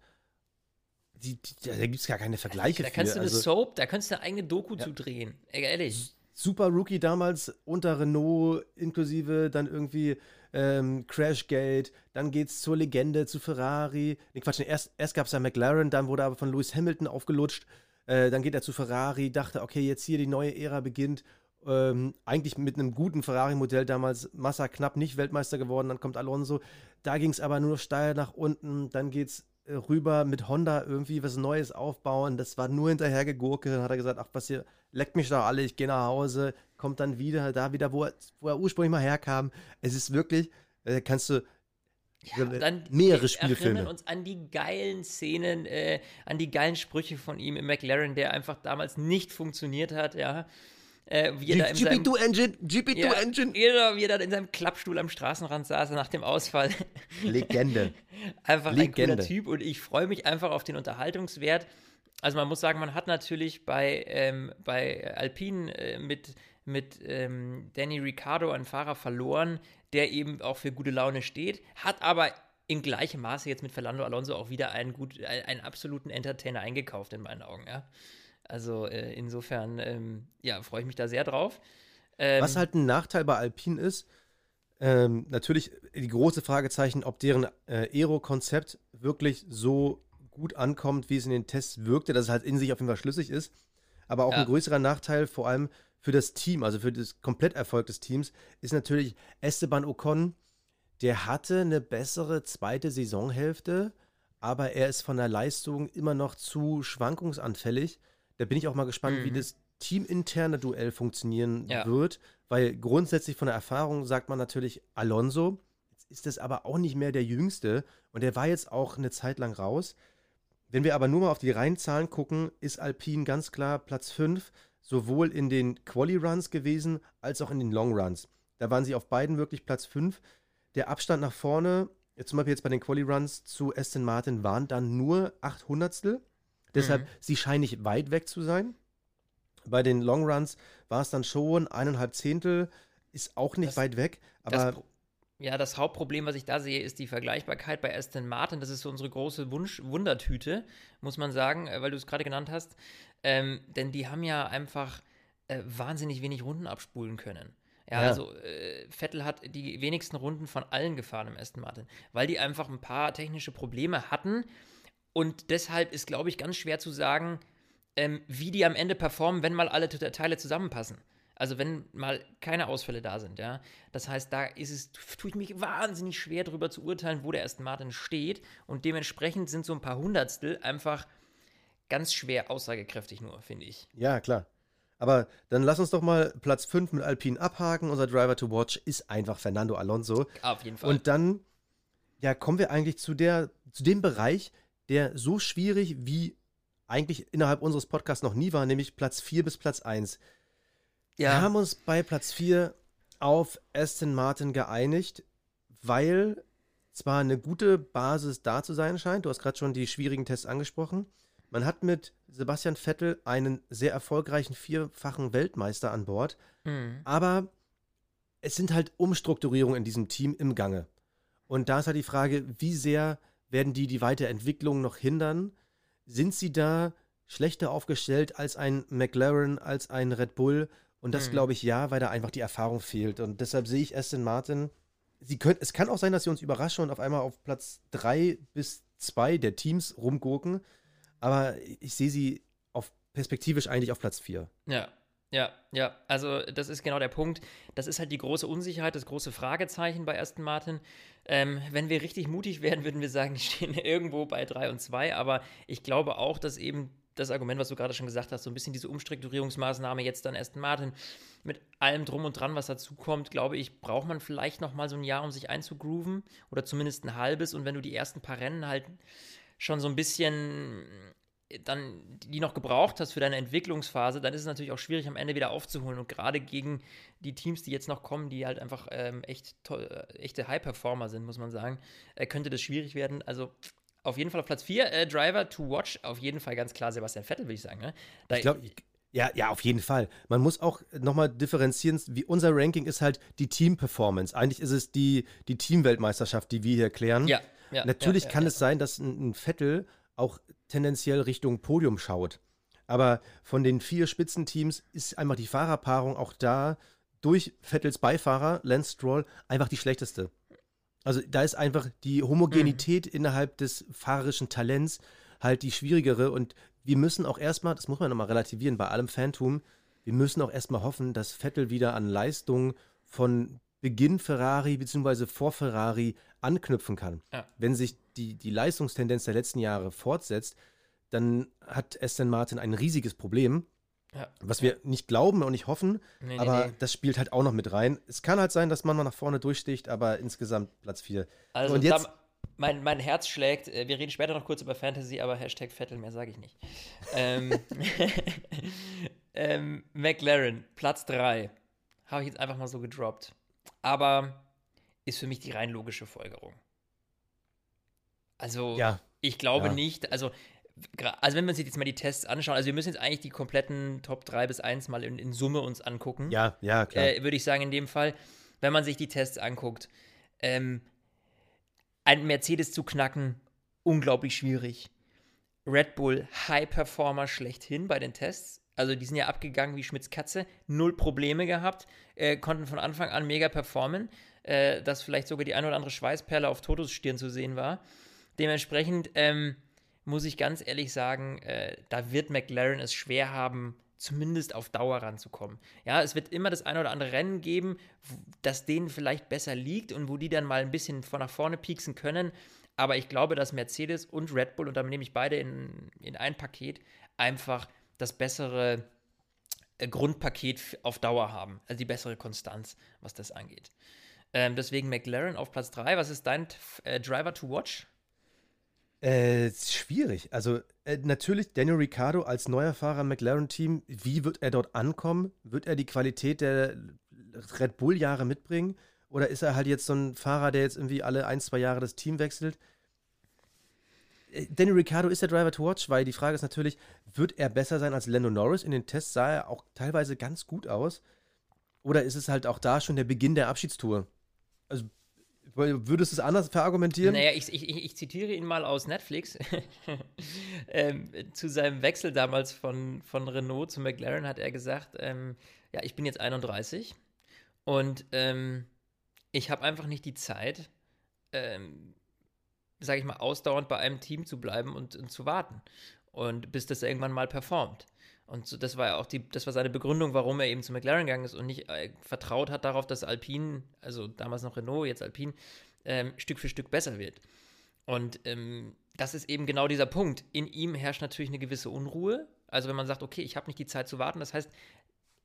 die, die, da gibt es gar keine Vergleiche. Da kannst für. du eine also, Soap, da kannst du eine eigene Doku ja. zu drehen. Ehrlich. Super Rookie damals unter Renault, inklusive dann irgendwie ähm, Crashgate, dann geht's zur Legende, zu Ferrari. Nee, Quatsch, erst, erst gab es ja McLaren, dann wurde er aber von Lewis Hamilton aufgelutscht. Äh, dann geht er zu Ferrari, dachte, okay, jetzt hier die neue Ära beginnt. Ähm, eigentlich mit einem guten Ferrari-Modell damals Massa knapp nicht Weltmeister geworden, dann kommt Alonso. Da ging es aber nur steil nach unten, dann geht's rüber mit Honda irgendwie was Neues aufbauen. Das war nur hinterher gegurke. Dann hat er gesagt, ach was hier, leckt mich doch alle, ich gehe nach Hause, kommt dann wieder da wieder, wo er, wo er ursprünglich mal herkam. Es ist wirklich, äh, kannst du ja, dann mehrere Spielfilme. erinnern uns an die geilen Szenen, äh, an die geilen Sprüche von ihm im McLaren, der einfach damals nicht funktioniert hat, ja. Äh, wie er GP2 Engine, GP2 ja, Engine. Genau, wie er dann in seinem Klappstuhl am Straßenrand saß nach dem Ausfall. Legende. einfach Legende. ein cooler Typ und ich freue mich einfach auf den Unterhaltungswert. Also man muss sagen, man hat natürlich bei, ähm, bei Alpine äh, mit mit ähm, Danny Ricciardo einen Fahrer verloren, der eben auch für gute Laune steht, hat aber in gleichem Maße jetzt mit Fernando Alonso auch wieder einen, gut, einen absoluten Entertainer eingekauft in meinen Augen. Ja? Also äh, insofern, ähm, ja, freue ich mich da sehr drauf. Ähm, Was halt ein Nachteil bei Alpine ist, ähm, natürlich die große Fragezeichen, ob deren äh, Aero-Konzept wirklich so gut ankommt, wie es in den Tests wirkte, dass es halt in sich auf jeden Fall schlüssig ist. Aber auch ja. ein größerer Nachteil, vor allem für das Team, also für das Kompletterfolg des Teams, ist natürlich Esteban Ocon. Der hatte eine bessere zweite Saisonhälfte, aber er ist von der Leistung immer noch zu schwankungsanfällig. Da bin ich auch mal gespannt, mhm. wie das teaminterne Duell funktionieren ja. wird, weil grundsätzlich von der Erfahrung sagt man natürlich Alonso. Jetzt ist das aber auch nicht mehr der Jüngste und der war jetzt auch eine Zeit lang raus. Wenn wir aber nur mal auf die Reihenzahlen gucken, ist Alpine ganz klar Platz 5 sowohl in den Quali-Runs gewesen als auch in den Long-Runs. Da waren sie auf beiden wirklich Platz 5. der Abstand nach vorne, zum Beispiel jetzt bei den Quali-Runs zu Aston Martin, waren dann nur 800stel. Deshalb, Mhm. sie scheinen nicht weit weg zu sein. Bei den Long Runs war es dann schon eineinhalb Zehntel, ist auch nicht Das- weit weg. Aber ja, das Hauptproblem, was ich da sehe, ist die Vergleichbarkeit bei Aston Martin. Das ist so unsere große Wunsch Wundertüte, muss man sagen, äh, weil du es gerade genannt hast. Ähm, denn die haben ja einfach äh, wahnsinnig wenig Runden abspulen können. Ja, Ja. also äh, Vettel hat die wenigsten Runden von allen gefahren im Aston Martin, weil die einfach ein paar technische Probleme hatten. Und deshalb ist, glaube ich, ganz schwer zu sagen, ähm, wie die am Ende performen, wenn mal alle Te- Teile zusammenpassen. Also wenn mal keine Ausfälle da sind, ja. Das heißt, da ist es, tue ich mich wahnsinnig schwer darüber zu urteilen, wo der Aston Martin steht. Und dementsprechend sind so ein paar Hundertstel einfach ganz schwer aussagekräftig nur, finde ich. ja, klar. Aber dann lass uns doch mal Platz 5 mit Alpine abhaken. Unser Driver to Watch ist einfach Fernando Alonso. Auf jeden Fall. Und dann, ja, kommen wir eigentlich zu der, zu dem Bereich, der so schwierig wie eigentlich innerhalb unseres Podcasts noch nie war, nämlich Platz 4 bis Platz 1. Wir haben uns bei Platz 4 auf Aston Martin geeinigt, weil zwar eine gute Basis da zu sein scheint, du hast gerade schon die schwierigen Tests angesprochen, man hat mit Sebastian Vettel einen sehr erfolgreichen vierfachen Weltmeister an Bord, Mhm. aber es sind halt Umstrukturierungen in diesem Team im Gange. Und da ist halt die Frage, wie sehr werden die die Weiterentwicklung noch hindern? Sind sie da schlechter aufgestellt als ein McLaren, als ein Red Bull? Und das Hm. glaube ich ja, weil da einfach die Erfahrung fehlt. Und deshalb sehe ich Aston Martin. Sie können, es kann auch sein, dass sie uns überraschen und auf einmal auf Platz 3 bis 2 der Teams rumgurken. Aber ich sehe sie auf perspektivisch eigentlich auf Platz 4. Ja, ja, ja. Also das ist genau der Punkt. Das ist halt die große Unsicherheit, das große Fragezeichen bei Aston Martin. Ähm, wenn wir richtig mutig wären, würden wir sagen, die stehen irgendwo bei 3 und 2. Aber ich glaube auch, dass eben das Argument, was du gerade schon gesagt hast, so ein bisschen diese Umstrukturierungsmaßnahme jetzt dann Aston Martin mit allem drum und dran, was dazu kommt, glaube ich, braucht man vielleicht noch mal so ein Jahr, um sich einzugrooven oder zumindest ein halbes. Und wenn du die ersten paar Rennen halt schon so ein bisschen dann die noch gebraucht hast für deine Entwicklungsphase, dann ist es natürlich auch schwierig, am Ende wieder aufzuholen. Und gerade gegen die Teams, die jetzt noch kommen, die halt einfach ähm, echt äh, echte High-Performer sind, muss man sagen, äh, könnte das schwierig werden. Also auf jeden Fall auf Platz 4, äh, Driver to Watch, auf jeden Fall ganz klar Sebastian Vettel, würde ich sagen. Ne? Da, Ich glaube, ja, ja, auf jeden Fall. Man muss auch nochmal differenzieren, wie unser Ranking ist halt die Team-Performance. Eigentlich ist es die, die Teamweltmeisterschaft, die wir hier klären. ja, ja, Natürlich ja, kann ja, es sein, dass ein, ein Vettel auch tendenziell Richtung Podium schaut. Aber von den vier Spitzenteams ist einfach die Fahrerpaarung auch da durch Vettels Beifahrer, Lance Stroll, einfach die schlechteste. Also da ist einfach die Homogenität Mhm. innerhalb des fahrerischen Talents halt die schwierigere und wir müssen auch erstmal, das muss man nochmal relativieren bei allem Phantom, wir müssen auch erstmal hoffen, dass Vettel wieder an Leistung von Beginn Ferrari bzw. vor Ferrari anknüpfen kann. Ja. Wenn sich die, die Leistungstendenz der letzten Jahre fortsetzt, dann hat Aston Martin ein riesiges Problem, ja. was wir nicht glauben und nicht hoffen, Nee, nee, aber nee. das spielt halt auch noch mit rein. Es kann halt sein, dass man mal nach vorne durchsticht, aber insgesamt Platz 4. Also und jetzt- mein, mein Herz schlägt, äh, wir reden später noch kurz über Fantasy, aber Hashtag Vettel, mehr sage ich nicht. ähm, ähm, McLaren, Platz 3. Habe ich jetzt einfach mal so gedroppt. Aber ist für mich die rein logische Folgerung. Also, Ja, ich glaube ja. nicht, also, also wenn wir uns jetzt mal die Tests anschauen, also wir müssen jetzt eigentlich die kompletten Top 3 bis 1 mal in, in Summe uns angucken ja, ja, klar. äh, würde ich sagen, in dem Fall, wenn man sich die Tests anguckt. Ähm, ein Mercedes zu knacken, unglaublich schwierig. Red Bull, High Performer schlechthin bei den Tests. Also die sind ja abgegangen wie Schmitz Katze, null Probleme gehabt, äh, konnten von Anfang an mega performen, äh, dass vielleicht sogar die ein oder andere Schweißperle auf Totos Stirn zu sehen war. Dementsprechend ähm, muss ich ganz ehrlich sagen, äh, da wird McLaren es schwer haben, zumindest auf Dauer ranzukommen. Ja, es wird immer das ein oder andere Rennen geben, das denen vielleicht besser liegt und wo die dann mal ein bisschen von nach vorne pieksen können. Aber ich glaube, dass Mercedes und Red Bull, und da nehme ich beide in, in ein Paket, einfach das bessere äh, Grundpaket auf Dauer haben. Also die bessere Konstanz, was das angeht. Ähm, deswegen McLaren auf Platz 3. Was ist dein äh, Driver to watch? Äh, schwierig. Also äh, natürlich Daniel Ricciardo als neuer Fahrer im McLaren-Team. Wie wird er dort ankommen? Wird er die Qualität der Red Bull-Jahre mitbringen? Oder ist er halt jetzt so ein Fahrer, der jetzt irgendwie alle ein, zwei Jahre das Team wechselt? Danny Ricciardo ist der Driver to watch, weil die Frage ist natürlich, wird er besser sein als Lando Norris? In den Tests sah er auch teilweise ganz gut aus. Oder ist es halt auch da schon der Beginn der Abschiedstour? Also Würdest du es anders verargumentieren? Naja, ich, ich, ich zitiere ihn mal aus Netflix. ähm, zu seinem Wechsel damals von, von Renault zu McLaren hat er gesagt, ähm, ja, ich bin jetzt 31 und ähm, ich habe einfach nicht die Zeit, ähm, sage ich mal, ausdauernd bei einem Team zu bleiben und, und zu warten. Und bis das irgendwann mal performt. Und so, das war ja auch die, das war seine Begründung, warum er eben zu McLaren gegangen ist und nicht äh, vertraut hat darauf, dass Alpine, also damals noch Renault, jetzt Alpine, ähm, Stück für Stück besser wird. Und ähm, das ist eben genau dieser Punkt. In ihm herrscht natürlich eine gewisse Unruhe. Also wenn man sagt, okay, ich habe nicht die Zeit zu warten, das heißt,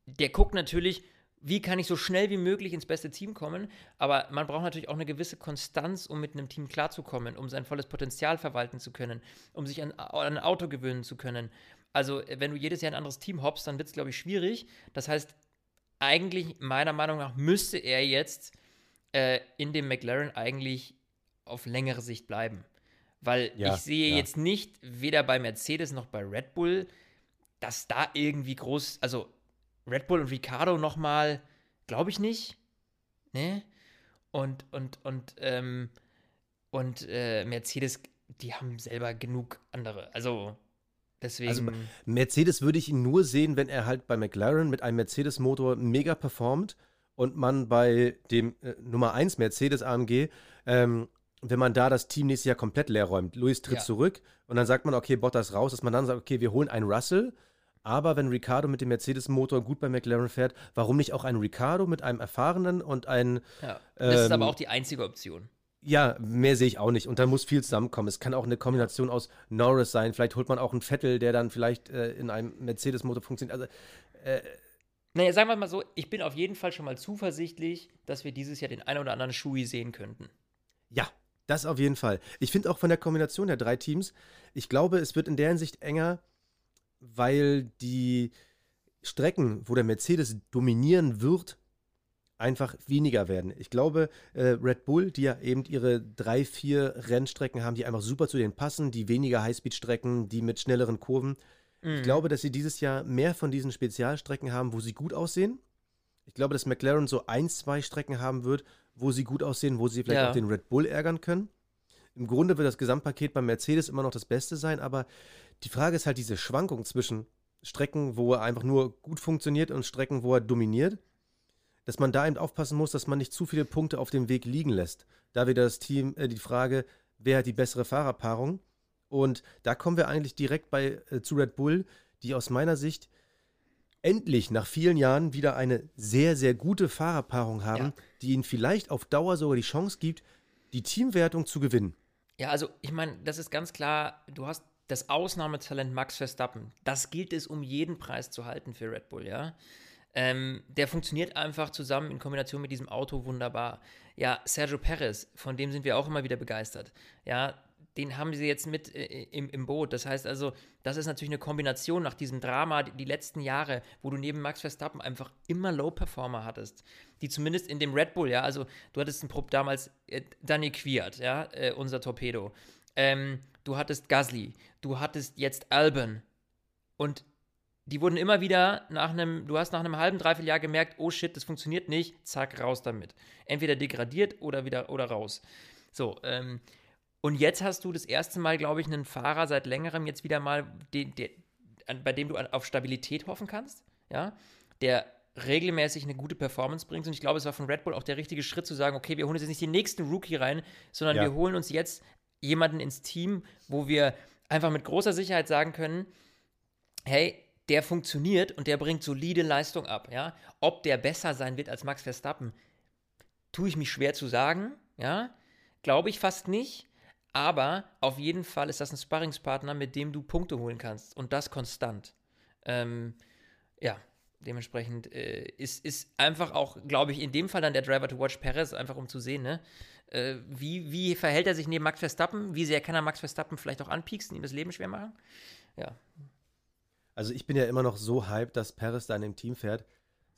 der guckt natürlich, wie kann ich so schnell wie möglich ins beste Team kommen, aber man braucht natürlich auch eine gewisse Konstanz, um mit einem Team klarzukommen, um sein volles Potenzial verwalten zu können, um sich an, an ein Auto gewöhnen zu können. Also, wenn du jedes Jahr ein anderes Team hoppst, dann wird es, glaube ich, schwierig. Das heißt, eigentlich, meiner Meinung nach, müsste er jetzt äh, in dem McLaren eigentlich auf längere Sicht bleiben. Weil ja, ich sehe ja. jetzt nicht, weder bei Mercedes noch bei Red Bull, dass da irgendwie groß, also Red Bull und Ricardo nochmal, glaube ich nicht. Ne? Und, und, und, ähm, und äh, Mercedes, die haben selber genug andere. Also, Deswegen. Also Mercedes würde ich ihn nur sehen, wenn er halt bei McLaren mit einem Mercedes-Motor mega performt und man bei dem äh, Nummer 1 Mercedes AMG, ähm, wenn man da das Team nächstes Jahr komplett leer räumt, Luis tritt ja. zurück und dann sagt man, okay, Bottas raus, dass man dann sagt, okay, wir holen einen Russell, aber wenn Ricardo mit dem Mercedes-Motor gut bei McLaren fährt, warum nicht auch einen Ricardo mit einem erfahrenen und einen. Ja, das ähm, ist aber auch die einzige Option. Ja, mehr sehe ich auch nicht. Und da muss viel zusammenkommen. Es kann auch eine Kombination aus Norris sein. Vielleicht holt man auch einen Vettel, der dann vielleicht äh, in einem Mercedes-Motor funktioniert. Also, äh, naja, sagen wir mal so, ich bin auf jeden Fall schon mal zuversichtlich, dass wir dieses Jahr den einen oder anderen Schui sehen könnten. Ja, das auf jeden Fall. Ich finde auch von der Kombination der drei Teams, ich glaube, es wird in der Hinsicht enger, weil die Strecken, wo der Mercedes dominieren wird, einfach weniger werden. Ich glaube, äh, Red Bull, die ja eben ihre drei, vier Rennstrecken haben, die einfach super zu denen passen, die weniger Highspeed-Strecken, die mit schnelleren Kurven. Mhm. Ich glaube, dass sie dieses Jahr mehr von diesen Spezialstrecken haben, wo sie gut aussehen. Ich glaube, dass McLaren so ein, zwei Strecken haben wird, wo sie gut aussehen, wo sie vielleicht ja. auch den Red Bull ärgern können. Im Grunde wird das Gesamtpaket beim Mercedes immer noch das Beste sein, aber die Frage ist halt diese Schwankung zwischen Strecken, wo er einfach nur gut funktioniert und Strecken, wo er dominiert dass man da eben aufpassen muss, dass man nicht zu viele Punkte auf dem Weg liegen lässt. Da wieder das Team, äh, die Frage, wer hat die bessere Fahrerpaarung? Und da kommen wir eigentlich direkt bei, äh, zu Red Bull, die aus meiner Sicht endlich nach vielen Jahren wieder eine sehr, sehr gute Fahrerpaarung haben, ja. die ihnen vielleicht auf Dauer sogar die Chance gibt, die Teamwertung zu gewinnen. Ja, also ich meine, das ist ganz klar, du hast das Ausnahmetalent Max Verstappen. Das gilt es um jeden Preis zu halten für Red Bull, ja. Ähm, der funktioniert einfach zusammen in Kombination mit diesem Auto wunderbar. Ja, Sergio Perez, von dem sind wir auch immer wieder begeistert. Ja, den haben sie jetzt mit äh, im, im Boot. Das heißt also, das ist natürlich eine Kombination nach diesem Drama die, die letzten Jahre, wo du neben Max Verstappen einfach immer Low-Performer hattest, die zumindest in dem Red Bull, ja, also du hattest einen Prop damals äh, Danny Quiert, ja, äh, unser Torpedo. Ähm, du hattest Gasly, du hattest jetzt Albon und die wurden immer wieder nach einem, du hast nach einem halben, dreiviertel Jahr gemerkt, oh shit, das funktioniert nicht, zack, raus damit. Entweder degradiert oder wieder oder raus. So, ähm, und jetzt hast du das erste Mal, glaube ich, einen Fahrer seit längerem jetzt wieder mal, den, der, bei dem du auf Stabilität hoffen kannst, ja, der regelmäßig eine gute Performance bringt. Und ich glaube, es war von Red Bull auch der richtige Schritt zu sagen, okay, wir holen jetzt nicht den nächsten Rookie rein, sondern ja. wir holen uns jetzt jemanden ins Team, wo wir einfach mit großer Sicherheit sagen können, hey, der funktioniert und der bringt solide Leistung ab. Ja? Ob der besser sein wird als Max Verstappen, tue ich mich schwer zu sagen. Ja? Glaube ich fast nicht. Aber auf jeden Fall ist das ein Sparringspartner, mit dem du Punkte holen kannst. Und das konstant. Ähm, ja, dementsprechend äh, ist, ist einfach auch, glaube ich, in dem Fall dann der Driver to Watch Perez, einfach um zu sehen, ne? Äh, wie, wie verhält er sich neben Max Verstappen? Wie sehr kann er Max Verstappen vielleicht auch anpieksen, ihm das Leben schwer machen? Ja, also ich bin ja immer noch so hyped, dass Paris da in dem Team fährt.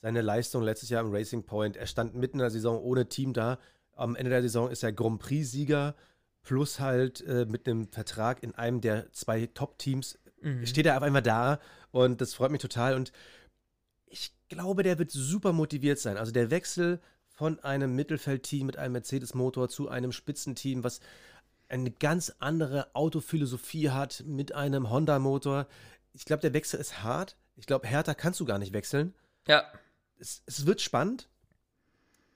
seine Leistung letztes Jahr im Racing Point. Er stand mitten in der Saison ohne Team da. Am Ende der Saison ist er Grand Prix-Sieger plus halt äh, mit einem Vertrag in einem der zwei Top-Teams mhm. steht er auf einmal da und das freut mich total und ich glaube, der wird super motiviert sein. Also der Wechsel von einem Mittelfeldteam mit einem Mercedes-Motor zu einem Spitzenteam, was eine ganz andere Autophilosophie hat mit einem Honda-Motor. Ich glaube, der Wechsel ist hart. Ich glaube, härter kannst du gar nicht wechseln. Ja. Es, es wird spannend.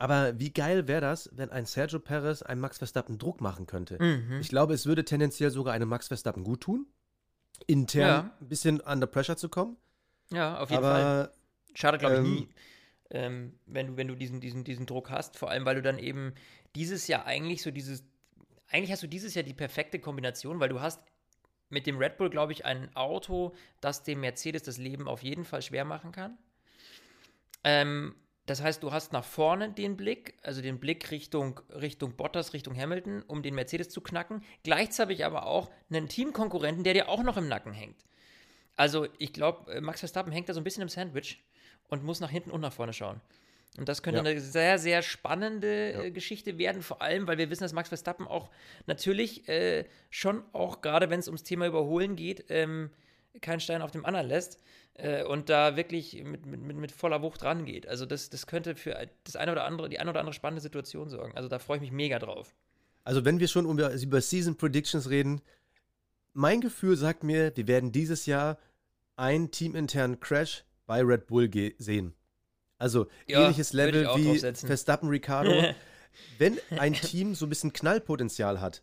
Aber wie geil wäre das, wenn ein Sergio Perez einem Max Verstappen Druck machen könnte? Mhm. Ich glaube, es würde tendenziell sogar einem Max Verstappen gut tun, intern ja. ein bisschen under pressure zu kommen. Ja, auf jeden Aber, Fall. Schade, glaube ich, ähm, nie, ähm, wenn du, wenn du diesen, diesen, diesen Druck hast. Vor allem, weil du dann eben dieses Jahr eigentlich so dieses, eigentlich hast du dieses Jahr die perfekte Kombination, weil du hast mit dem Red Bull, glaube ich, ein Auto, das dem Mercedes das Leben auf jeden Fall schwer machen kann. Ähm, das heißt, du hast nach vorne den Blick, also den Blick Richtung, Richtung Bottas, Richtung Hamilton, um den Mercedes zu knacken. Gleichzeitig aber auch einen Teamkonkurrenten, der dir auch noch im Nacken hängt. Also ich glaube, äh, Max Verstappen hängt da so ein bisschen im Sandwich und muss nach hinten und nach vorne schauen. Und das könnte ja. eine sehr, sehr spannende ja. Äh, Geschichte werden, vor allem, weil wir wissen, dass Max Verstappen auch natürlich äh, schon auch, gerade wenn es ums Thema Überholen geht, ähm, keinen Stein auf dem anderen lässt äh, und da wirklich mit, mit, mit voller Wucht rangeht. Also das, das könnte für das eine oder andere, die eine oder andere spannende Situation sorgen. Also da freue ich mich mega drauf. Also wenn wir schon über, über Season Predictions reden, mein Gefühl sagt mir, wir werden dieses Jahr einen teaminternen Crash bei Red Bull sehen. Also ja, ähnliches Level wie Verstappen Ricardo. wenn ein Team so ein bisschen Knallpotenzial hat,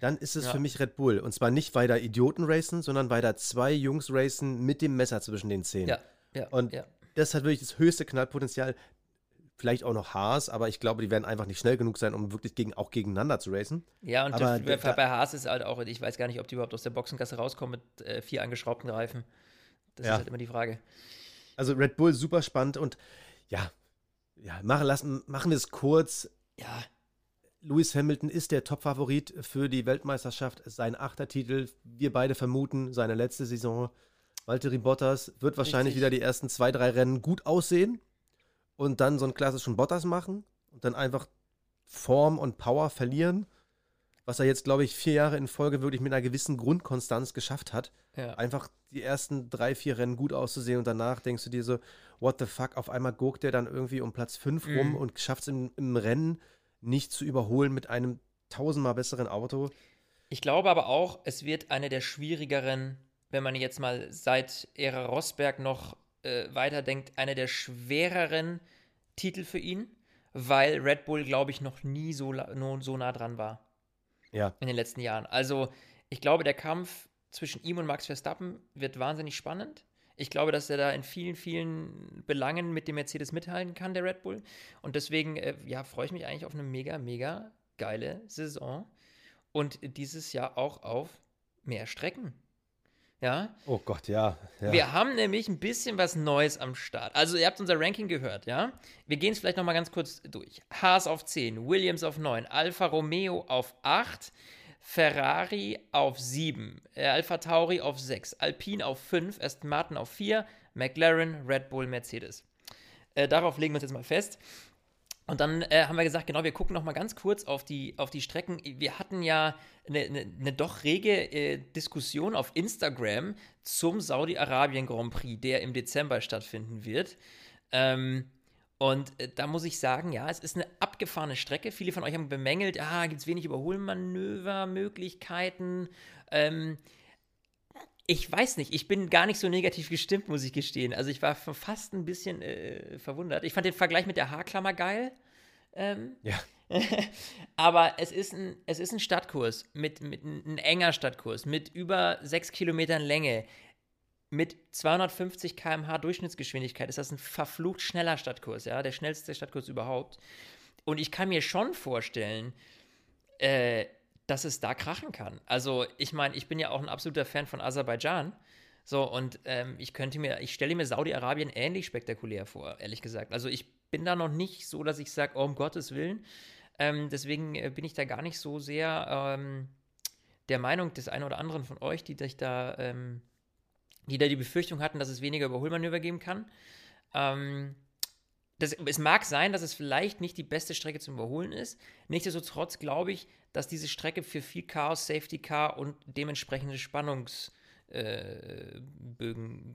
dann ist es ja. für mich Red Bull. Und zwar nicht, weil da Idioten racen, sondern weil da zwei Jungs racen mit dem Messer zwischen den Zähnen. Ja, ja. Und ja. das hat wirklich das höchste Knallpotenzial. Vielleicht auch noch Haas, aber ich glaube, die werden einfach nicht schnell genug sein, um wirklich gegen, auch gegeneinander zu racen. Ja, und aber der, bei Haas ist halt auch, ich weiß gar nicht, ob die überhaupt aus der Boxengasse rauskommen mit äh, vier angeschraubten Reifen. Das ja. ist halt immer die Frage. Also Red Bull super spannend und ja, ja, machen, lassen, machen wir es kurz. Ja, Lewis Hamilton ist der Top-Favorit für die Weltmeisterschaft. Sein achter Titel. Wir beide vermuten seine letzte Saison. Valtteri Bottas wird wahrscheinlich Richtig. wieder die ersten zwei, drei Rennen gut aussehen und dann so einen klassischen Bottas machen und dann einfach Form und Power verlieren, was er jetzt, glaube ich, vier Jahre in Folge wirklich mit einer gewissen Grundkonstanz geschafft hat. Ja. Einfach die ersten drei, vier Rennen gut auszusehen und danach denkst du dir so, what the fuck, auf einmal guckt der dann irgendwie um Platz fünf mhm. rum und schafft es im, im Rennen nicht zu überholen mit einem tausendmal besseren Auto. Ich glaube aber auch, es wird eine der schwierigeren, wenn man jetzt mal seit Ära Rosberg noch äh, weiterdenkt, eine der schwereren Titel für ihn, weil Red Bull, glaube ich, noch nie so, so nah dran war. Ja. In den letzten Jahren. Also, ich glaube, der Kampf zwischen ihm und Max Verstappen wird wahnsinnig spannend. Ich glaube, dass er da in vielen, vielen Belangen mit dem Mercedes mithalten kann, der Red Bull. Und deswegen, äh, ja, freue ich mich eigentlich auf eine mega, mega geile Saison. Und dieses Jahr auch auf mehr Strecken. Ja. Oh Gott, ja, ja. Wir haben nämlich ein bisschen was Neues am Start. Also, ihr habt unser Ranking gehört, ja? Wir gehen es vielleicht nochmal ganz kurz durch. Haas auf 10, Williams auf 9, Alfa Romeo auf 8, Ferrari auf 7, äh, Alpha Tauri auf 6, Alpine auf 5, Aston Martin auf 4, McLaren, Red Bull, Mercedes. Äh, darauf legen wir uns jetzt mal fest. Und dann äh, haben wir gesagt, genau, wir gucken noch mal ganz kurz auf die, auf die Strecken. Wir hatten ja eine, eine, eine doch rege äh, Diskussion auf Instagram zum Saudi-Arabien Grand Prix, der im Dezember stattfinden wird. Ähm, und äh, da muss ich sagen, ja, es ist eine abgefahrene Strecke. Viele von euch haben bemängelt, ah, gibt es wenig Überholmanövermöglichkeiten. Ähm, ich weiß nicht, ich bin gar nicht so negativ gestimmt, muss ich gestehen. Also ich war fast ein bisschen äh, verwundert. Ich fand den Vergleich mit der Haarklammer geil. Ähm, ja. aber es ist ein, es ist ein Stadtkurs, mit, mit ein enger Stadtkurs, mit über sechs Kilometern Länge mit 250 km/h Durchschnittsgeschwindigkeit ist das ein verflucht schneller Stadtkurs, ja, der schnellste Stadtkurs überhaupt. Und ich kann mir schon vorstellen, äh, dass es da krachen kann. Also, ich meine, ich bin ja auch ein absoluter Fan von Aserbaidschan. So, und ähm, ich könnte mir, ich stelle mir Saudi-Arabien ähnlich spektakulär vor, ehrlich gesagt. Also, ich bin da noch nicht so, dass ich sage, oh, um Gottes Willen. Ähm, deswegen äh, bin ich da gar nicht so sehr ähm, der Meinung des einen oder anderen von euch, die sich da ähm, die da die Befürchtung hatten, dass es weniger Überholmanöver geben kann. Ähm, das, es mag sein, dass es vielleicht nicht die beste Strecke zum Überholen ist. Nichtsdestotrotz glaube ich, dass diese Strecke für viel Chaos, Safety Car und dementsprechende Spannungs- äh, Bögen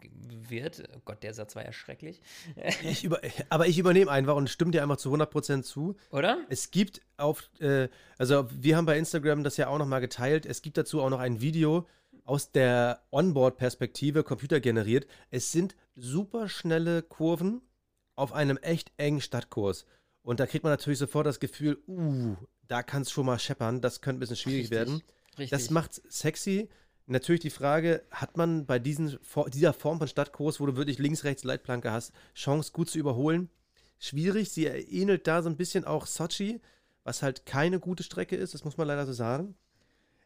wird. Oh Gott, der Satz war ja schrecklich. Ich über, aber ich übernehme einfach und stimme dir einfach zu 100% zu. Oder? Es gibt auf, äh, also wir haben bei Instagram das ja auch nochmal geteilt. Es gibt dazu auch noch ein Video aus der Onboard-Perspektive, computergeneriert. Es sind super schnelle Kurven auf einem echt engen Stadtkurs. Und da kriegt man natürlich sofort das Gefühl, uh, da kann es schon mal scheppern, das könnte ein bisschen schwierig Richtig, werden. Richtig. Das macht's sexy. Natürlich die Frage, hat man bei diesen, dieser Form von Stadtkurs, wo du wirklich links, rechts Leitplanke hast, Chance gut zu überholen? Schwierig. Sie ähnelt da so ein bisschen auch Sochi, was halt keine gute Strecke ist, das muss man leider so sagen.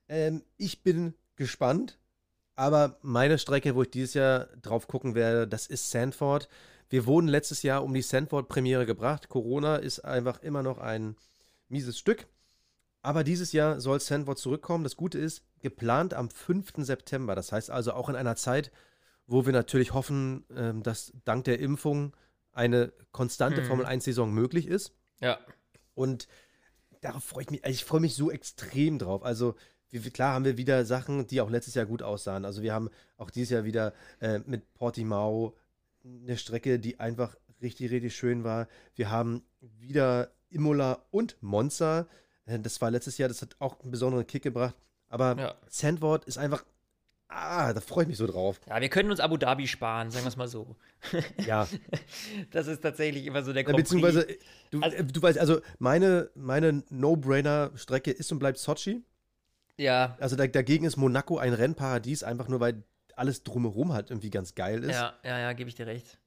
Ähm, ich bin gespannt, aber meine Strecke, wo ich dieses Jahr drauf gucken werde, das ist Sanford. Wir wurden letztes Jahr um die Sanford-Premiere gebracht. Corona ist einfach immer noch ein mieses Stück. Aber dieses Jahr soll Sandwort zurückkommen. Das Gute ist, geplant am 5. September. Das heißt also auch in einer Zeit, wo wir natürlich hoffen, ähm, dass dank der Impfung eine konstante Hm. Formel 1-Saison möglich ist. ja. Und darauf freue ich mich, also ich freue mich so extrem drauf. Also, wir, klar haben wir wieder Sachen, die auch letztes Jahr gut aussahen. Also, wir haben auch dieses Jahr wieder äh, mit Portimao eine Strecke, die einfach richtig, richtig schön war. Wir haben wieder Imola und Monza. Äh, Das war letztes Jahr, das hat auch einen besonderen Kick gebracht. Aber Ja. Sandwort ist einfach, ah, da freue ich mich so drauf. Ja, wir können uns Abu Dhabi sparen, sagen wir es mal so. Ja, Das ist tatsächlich immer so der Prix. beziehungsweise, du, Also- äh, du weißt, also meine, meine No-Brainer-Strecke ist und bleibt Sochi. Ja, Also da, dagegen ist Monaco ein Rennparadies, einfach nur weil alles drumherum halt irgendwie ganz geil ist. ja, ja, ja, gebe ich dir recht.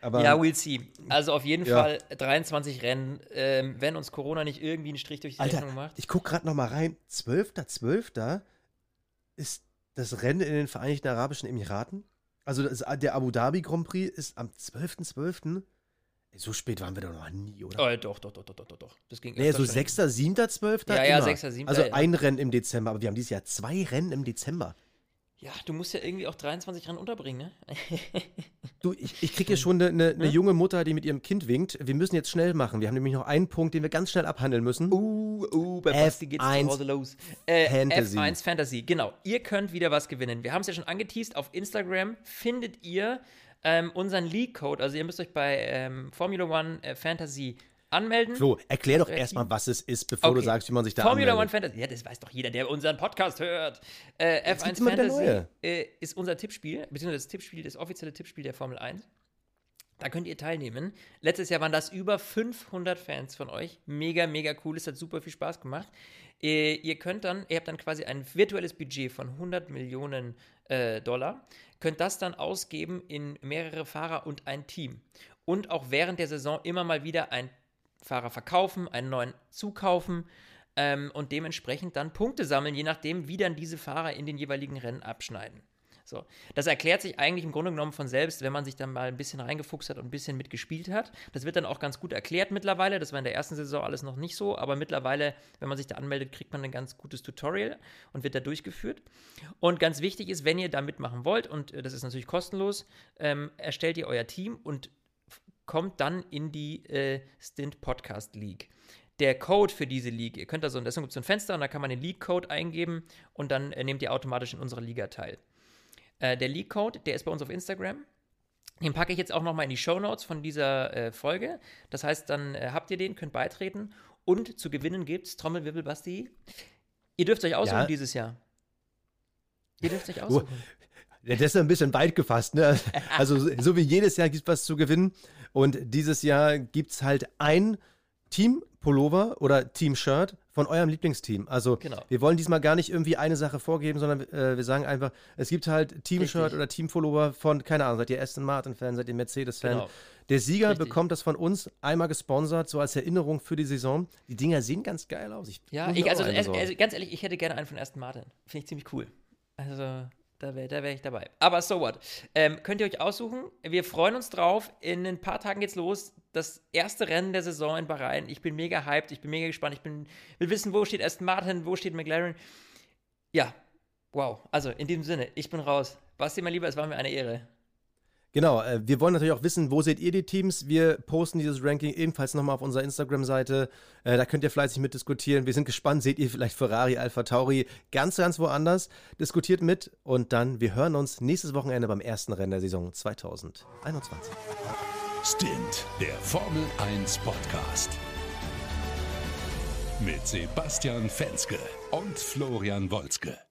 Aber ja, we'll see. Also auf jeden Ja. Fall 23 Rennen, ähm, wenn uns Corona nicht irgendwie einen Strich durch die Alter, Rechnung macht. ich gucke gerade noch mal rein. 12.12. ist das Rennen in den Vereinigten Arabischen Emiraten. Also das, der Abu Dhabi Grand Prix ist am 12.12. Ey, So spät waren wir doch noch nie, oder? Oh, doch, doch, doch, doch, doch, doch. Das ging Nee, öfter so schon. 6., 7., 12. Ja, ja, immer. 6., 7., Also ein Rennen im Dezember, aber wir haben dieses Jahr zwei Rennen im Dezember. Ja, du musst ja irgendwie auch 23 Rennen unterbringen, ne? Du, ich, ich kriege hier schon eine, eine, eine Hm? junge Mutter, die mit ihrem Kind winkt. Wir müssen jetzt schnell machen. Wir haben nämlich noch einen Punkt, den wir ganz schnell abhandeln müssen. Uh, uh, bei Basti geht's zu F1 Hause los. Äh, Fantasy. F1 Fantasy, genau. Ihr könnt wieder was gewinnen. Wir haben es ja schon angeteased. Auf Instagram findet ihr ähm, unseren League-Code. Also ihr müsst euch bei ähm, Formula One äh, Fantasy anmelden. Flo, erklär doch erstmal, was es ist, bevor du Okay. sagst, wie man sich da Formula One anmeldet. Fantasy, ja, das weiß doch jeder, der unseren Podcast hört. Äh, Jetzt F1 gibt's immer wieder Fantasy äh, ist unser Tippspiel, beziehungsweise das Tippspiel, das offizielle Tippspiel der Formel 1. Da könnt ihr teilnehmen. Letztes Jahr waren das über 500 Fans von euch. Mega, mega cool. Es hat super viel Spaß gemacht. Äh, ihr könnt dann, ihr habt dann quasi ein virtuelles Budget von 100 Millionen äh, Dollar, könnt das dann ausgeben in mehrere Fahrer und ein Team. Und auch während der Saison immer mal wieder ein Fahrer verkaufen, einen neuen zukaufen ähm, und dementsprechend dann Punkte sammeln, je nachdem, wie dann diese Fahrer in den jeweiligen Rennen abschneiden. So, das erklärt sich eigentlich im Grunde genommen von selbst, wenn man sich dann mal ein bisschen reingefuchst hat und ein bisschen mitgespielt hat. Das wird dann auch ganz gut erklärt mittlerweile. Das war in der ersten Saison alles noch nicht so, aber mittlerweile, wenn man sich da anmeldet, kriegt man ein ganz gutes Tutorial und wird da durchgeführt. Und ganz wichtig ist, wenn ihr da mitmachen wollt, und äh, das ist natürlich kostenlos, ähm, erstellt ihr euer Team und kommt dann in die äh, Stint Podcast League. Der Code für diese League, ihr könnt da so, deswegen gibt es so ein Fenster und da kann man den League-Code eingeben und dann äh, nehmt ihr automatisch in unserer Liga teil. Äh, der League-Code, der ist bei uns auf Instagram. Den packe ich jetzt auch nochmal in die Show Notes von dieser äh, Folge. Das heißt, dann äh, habt ihr den, könnt beitreten. Und zu gewinnen gibt's, Trommelwirbel, Basti. Ihr dürft euch aussuchen Ja. dieses Jahr. Ihr dürft euch aussuchen. Das ist ein bisschen weit gefasst, ne? Also, so- so wie jedes Jahr gibt es was zu gewinnen. Und dieses Jahr gibt es halt ein Team-Pullover oder Team-Shirt von eurem Lieblingsteam. Also, Genau. wir wollen diesmal gar nicht irgendwie eine Sache vorgeben, sondern äh, wir sagen einfach, es gibt halt Team-Shirt oder Team-Pullover von, keine Ahnung, seid ihr Aston Martin-Fan, seid ihr Mercedes-Fan? Genau. Der Sieger Richtig. bekommt das von uns einmal gesponsert, so als Erinnerung für die Saison. Die Dinger sehen ganz geil aus. Ich Ja, ich, also, also, also ganz ehrlich, ich hätte gerne einen von Aston Martin. Finde ich ziemlich cool. Also, da wäre da wär ich dabei. Aber so what. Ähm, könnt ihr euch aussuchen. Wir freuen uns drauf. In ein paar Tagen geht's los. Das erste Rennen der Saison in Bahrain. Ich bin mega hyped. Ich bin mega gespannt. Ich bin, will wissen, wo steht Aston Martin, wo steht McLaren. Ja, wow. Also, in diesem Sinne, ich bin raus. Basti, mein Lieber, es war mir eine Ehre. Genau, äh, wir wollen natürlich auch wissen, wo seht ihr die Teams? Wir posten dieses Ranking ebenfalls nochmal auf unserer Instagram-Seite. Äh, da könnt ihr fleißig mitdiskutieren. Wir sind gespannt, seht ihr vielleicht Ferrari, Alpha Tauri ganz, ganz woanders? Diskutiert mit und dann, wir hören uns nächstes Wochenende beim ersten Rennen der Saison 2021. Stint, der Formel 1 Podcast. Mit Sebastian Fenske und Florian Wolzke.